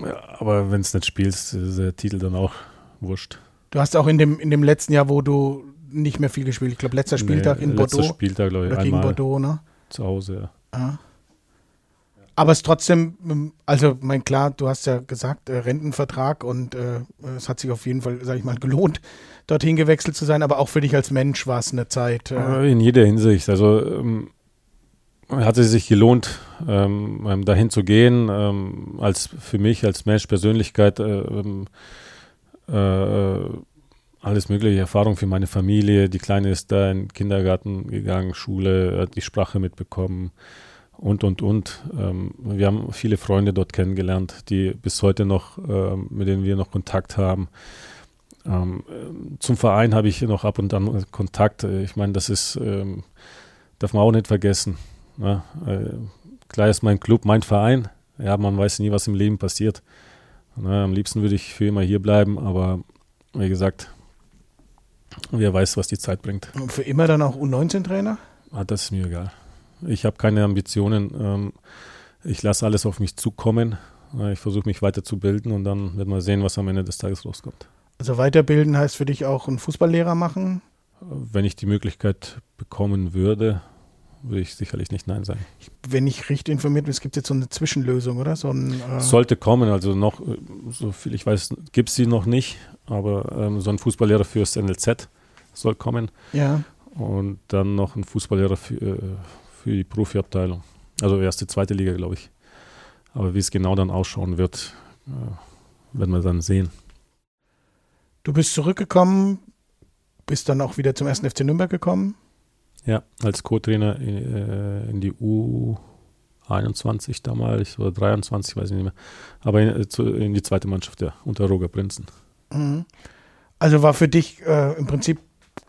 [SPEAKER 1] ja, aber wenn es nicht spielst, ist der Titel dann auch wurscht.
[SPEAKER 3] Du hast auch in dem, in dem letzten Jahr, wo du nicht mehr viel gespielt, ich glaube, letzter Spieltag
[SPEAKER 1] Nee,
[SPEAKER 3] in
[SPEAKER 1] letzter
[SPEAKER 3] Bordeaux
[SPEAKER 1] Spieltag, glaube ich,
[SPEAKER 3] oder gegen
[SPEAKER 1] einmal
[SPEAKER 3] Bordeaux, ne?
[SPEAKER 1] zu Hause. Ja.
[SPEAKER 3] Ja. Aber es trotzdem, ähm, also mein klar, du hast ja gesagt, äh, Rentenvertrag und äh, es hat sich auf jeden Fall, sag ich mal, gelohnt, dorthin gewechselt zu sein, aber auch für dich als Mensch war es eine Zeit. Äh,
[SPEAKER 1] Äh, In jeder Hinsicht. Also ähm, hat es sich gelohnt, ähm, ähm, dahin zu gehen, ähm, als für mich als Mensch, Persönlichkeit, äh, ähm, äh, alles mögliche Erfahrung für meine Familie. Die Kleine ist da in den Kindergarten gegangen, Schule, hat die Sprache mitbekommen und, und, und. Ähm, wir haben viele Freunde dort kennengelernt, die bis heute noch, ähm, mit denen wir noch Kontakt haben. Ähm, zum Verein habe ich noch ab und an Kontakt. Äh, Ich meine, das ist, ähm, darf man auch nicht vergessen. Ne? Äh, klar ist mein Club, mein Verein. Ja, man weiß nie, was im Leben passiert. Ne? Am liebsten würde ich für immer hier bleiben, aber wie gesagt, wer weiß, was die Zeit bringt.
[SPEAKER 3] und für immer dann auch U19-Trainer?
[SPEAKER 1] Ah, das ist mir egal. Ich habe keine Ambitionen. Ähm, ich lasse alles auf mich zukommen. Äh, Ich versuche mich weiterzubilden und dann wird man sehen, was am Ende des Tages rauskommt.
[SPEAKER 3] Also weiterbilden heißt für dich auch einen Fußballlehrer machen?
[SPEAKER 1] Wenn ich die Möglichkeit bekommen würde, würde ich sicherlich nicht Nein sagen.
[SPEAKER 3] Wenn ich richtig informiert bin, es gibt jetzt so eine Zwischenlösung, oder? So ein, äh,
[SPEAKER 1] Sollte kommen, also noch, äh, so viel ich weiß, gibt es sie noch nicht, aber ähm, so ein Fußballlehrer fürs NLZ soll kommen
[SPEAKER 3] ja.
[SPEAKER 1] und dann noch ein Fußballlehrer für, äh, für die Profiabteilung. Also erste, zweite Liga, glaube ich. Aber wie es genau dann ausschauen wird, äh, werden wir dann sehen.
[SPEAKER 3] Du bist zurückgekommen, bist dann auch wieder zum ersten FC Nürnberg gekommen.
[SPEAKER 1] Ja, als Co-Trainer in, äh, in die U21 damals oder 23, weiß ich nicht mehr. Aber in, äh, in die zweite Mannschaft, ja, unter Roger Prinzen.
[SPEAKER 3] Mhm. Also war für dich äh, im Prinzip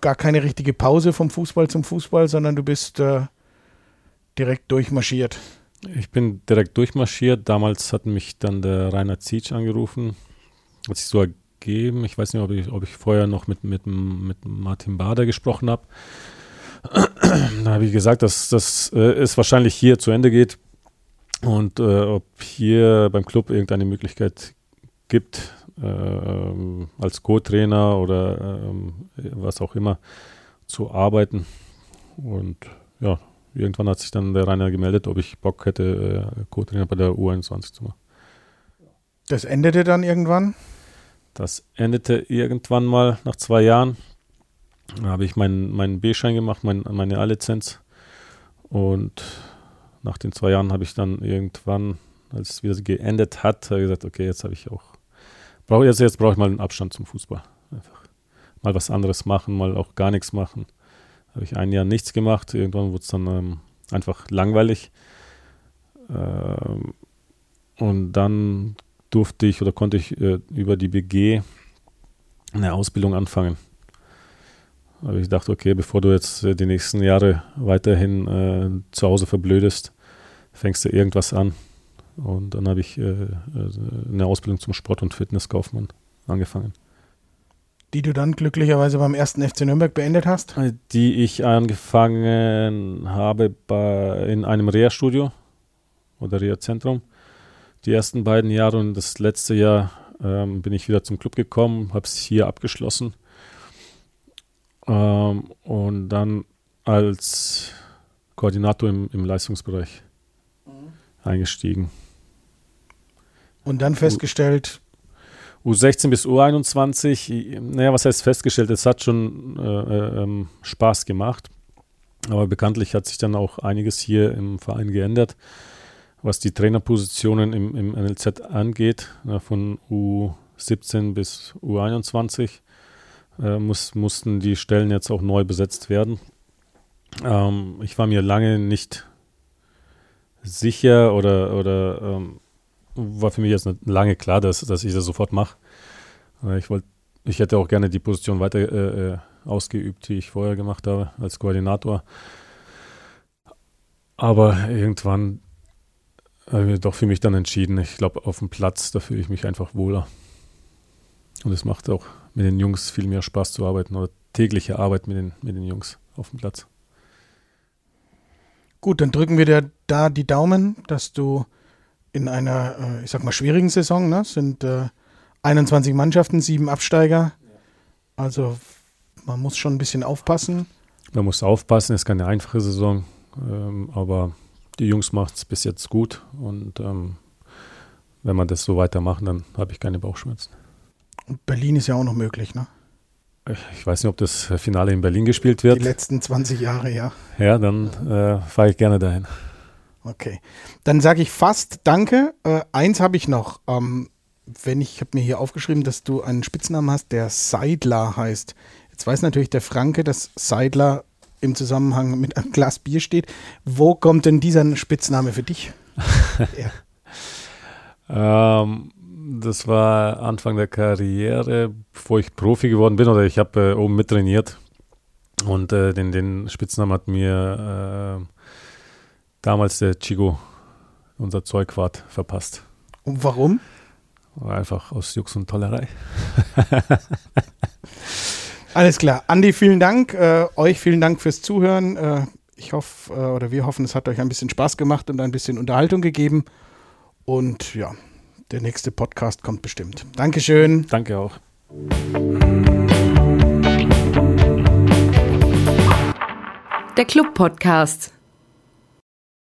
[SPEAKER 3] gar keine richtige Pause vom Fußball zum Fußball, sondern du bist äh, direkt durchmarschiert.
[SPEAKER 1] Ich bin direkt durchmarschiert. Damals hat mich dann der Rainer Zietsch angerufen. Hat sich so ergeben. Ich weiß nicht, ob ich, ob ich vorher noch mit, mit, mit Martin Bader gesprochen habe. da habe ich gesagt, dass, dass äh, es wahrscheinlich hier zu Ende geht und äh, ob hier beim Club irgendeine Möglichkeit gibt, äh, als Co-Trainer oder ähm, was auch immer zu arbeiten. Und ja, irgendwann hat sich dann der Rainer gemeldet, ob ich Bock hätte, äh, Co-Trainer bei der U21 zu machen.
[SPEAKER 3] Das endete dann irgendwann.
[SPEAKER 1] Das endete irgendwann mal nach zwei Jahren. Da habe ich meinen, meinen B-Schein gemacht, mein, meine A-Lizenz. Und nach den zwei Jahren habe ich dann irgendwann, als es wieder geendet hat, gesagt, okay, jetzt habe ich auch brauche jetzt, jetzt brauche ich mal einen Abstand zum Fußball. Einfach mal was anderes machen, mal auch gar nichts machen. Habe ich ein Jahr nichts gemacht. Irgendwann wurde es dann ähm, einfach langweilig. Ähm, und dann durfte ich oder konnte ich äh, über die BG eine Ausbildung anfangen. Aber ich dachte, okay, bevor du jetzt äh, die nächsten Jahre weiterhin äh, zu Hause verblödest, fängst du irgendwas an. Und dann habe ich äh, äh, eine Ausbildung zum Sport- und Fitnesskaufmann angefangen.
[SPEAKER 3] Die du dann glücklicherweise beim ersten FC Nürnberg beendet hast?
[SPEAKER 1] Die ich angefangen habe bei, in einem Reha-Studio oder Reha-Zentrum. Die ersten beiden Jahre und das letzte Jahr ähm, bin ich wieder zum Club gekommen, habe es hier abgeschlossen ähm, und dann als Koordinator im, im Leistungsbereich mhm. eingestiegen.
[SPEAKER 3] Und dann festgestellt,
[SPEAKER 1] U16 bis U21, naja, was heißt festgestellt? Es hat schon äh, äh, ähm, Spaß gemacht. Aber bekanntlich hat sich dann auch einiges hier im Verein geändert, was die Trainerpositionen im, im NLZ angeht, ja, von U17 bis U21 äh, muss, mussten die Stellen jetzt auch neu besetzt werden. Ähm, ich war mir lange nicht sicher oder, oder ähm, war für mich jetzt lange klar, dass, dass ich das sofort mache. Ich ich hätte auch gerne die Position weiter äh, äh, ausgeübt, die ich vorher gemacht habe als Koordinator. Aber irgendwann habe ich doch für mich dann entschieden. Ich glaube, auf dem Platz, da fühle ich mich einfach wohler. Und es macht auch mit den Jungs viel mehr Spaß zu arbeiten oder tägliche Arbeit mit den, mit den Jungs auf dem Platz.
[SPEAKER 3] Gut, dann drücken wir dir da die Daumen, dass du in einer, äh, ich sag mal, schwierigen Saison, ne? sind äh, 21 Mannschaften, sieben Absteiger. Also man muss schon ein bisschen aufpassen.
[SPEAKER 1] Man muss aufpassen, es ist keine einfache Saison, ähm, aber die Jungs machen es bis jetzt gut und ähm, wenn wir das so weitermachen, dann habe ich keine Bauchschmerzen.
[SPEAKER 3] Und Berlin ist ja auch noch möglich, ne?
[SPEAKER 1] Ich weiß nicht, ob das Finale in Berlin gespielt wird.
[SPEAKER 3] Die letzten 20 Jahre, ja.
[SPEAKER 1] Ja, dann äh, fahre ich gerne dahin.
[SPEAKER 3] Okay. Dann sage ich fast Danke. Äh, eins habe ich noch. Ähm, wenn ich, ich habe mir hier aufgeschrieben, dass du einen Spitznamen hast, der Seidler heißt. Jetzt weiß natürlich der Franke, dass Seidler im Zusammenhang mit einem Glas Bier steht. Wo kommt denn dieser Spitzname für dich?
[SPEAKER 1] ähm, das war Anfang der Karriere, bevor ich Profi geworden bin, oder ich habe äh, oben mittrainiert. Und äh, den, den Spitznamen hat mir äh, damals der Chigo, unser Zeugwart, verpasst.
[SPEAKER 3] Und warum?
[SPEAKER 1] Einfach aus Jux und Tollerei.
[SPEAKER 3] Alles klar. Andi, vielen Dank. Äh, euch vielen Dank fürs Zuhören. Äh, ich hoffe, äh, oder wir hoffen, es hat euch ein bisschen Spaß gemacht und ein bisschen Unterhaltung gegeben. Und ja, der nächste Podcast kommt bestimmt. Dankeschön.
[SPEAKER 1] Danke auch.
[SPEAKER 2] Der Club Podcast.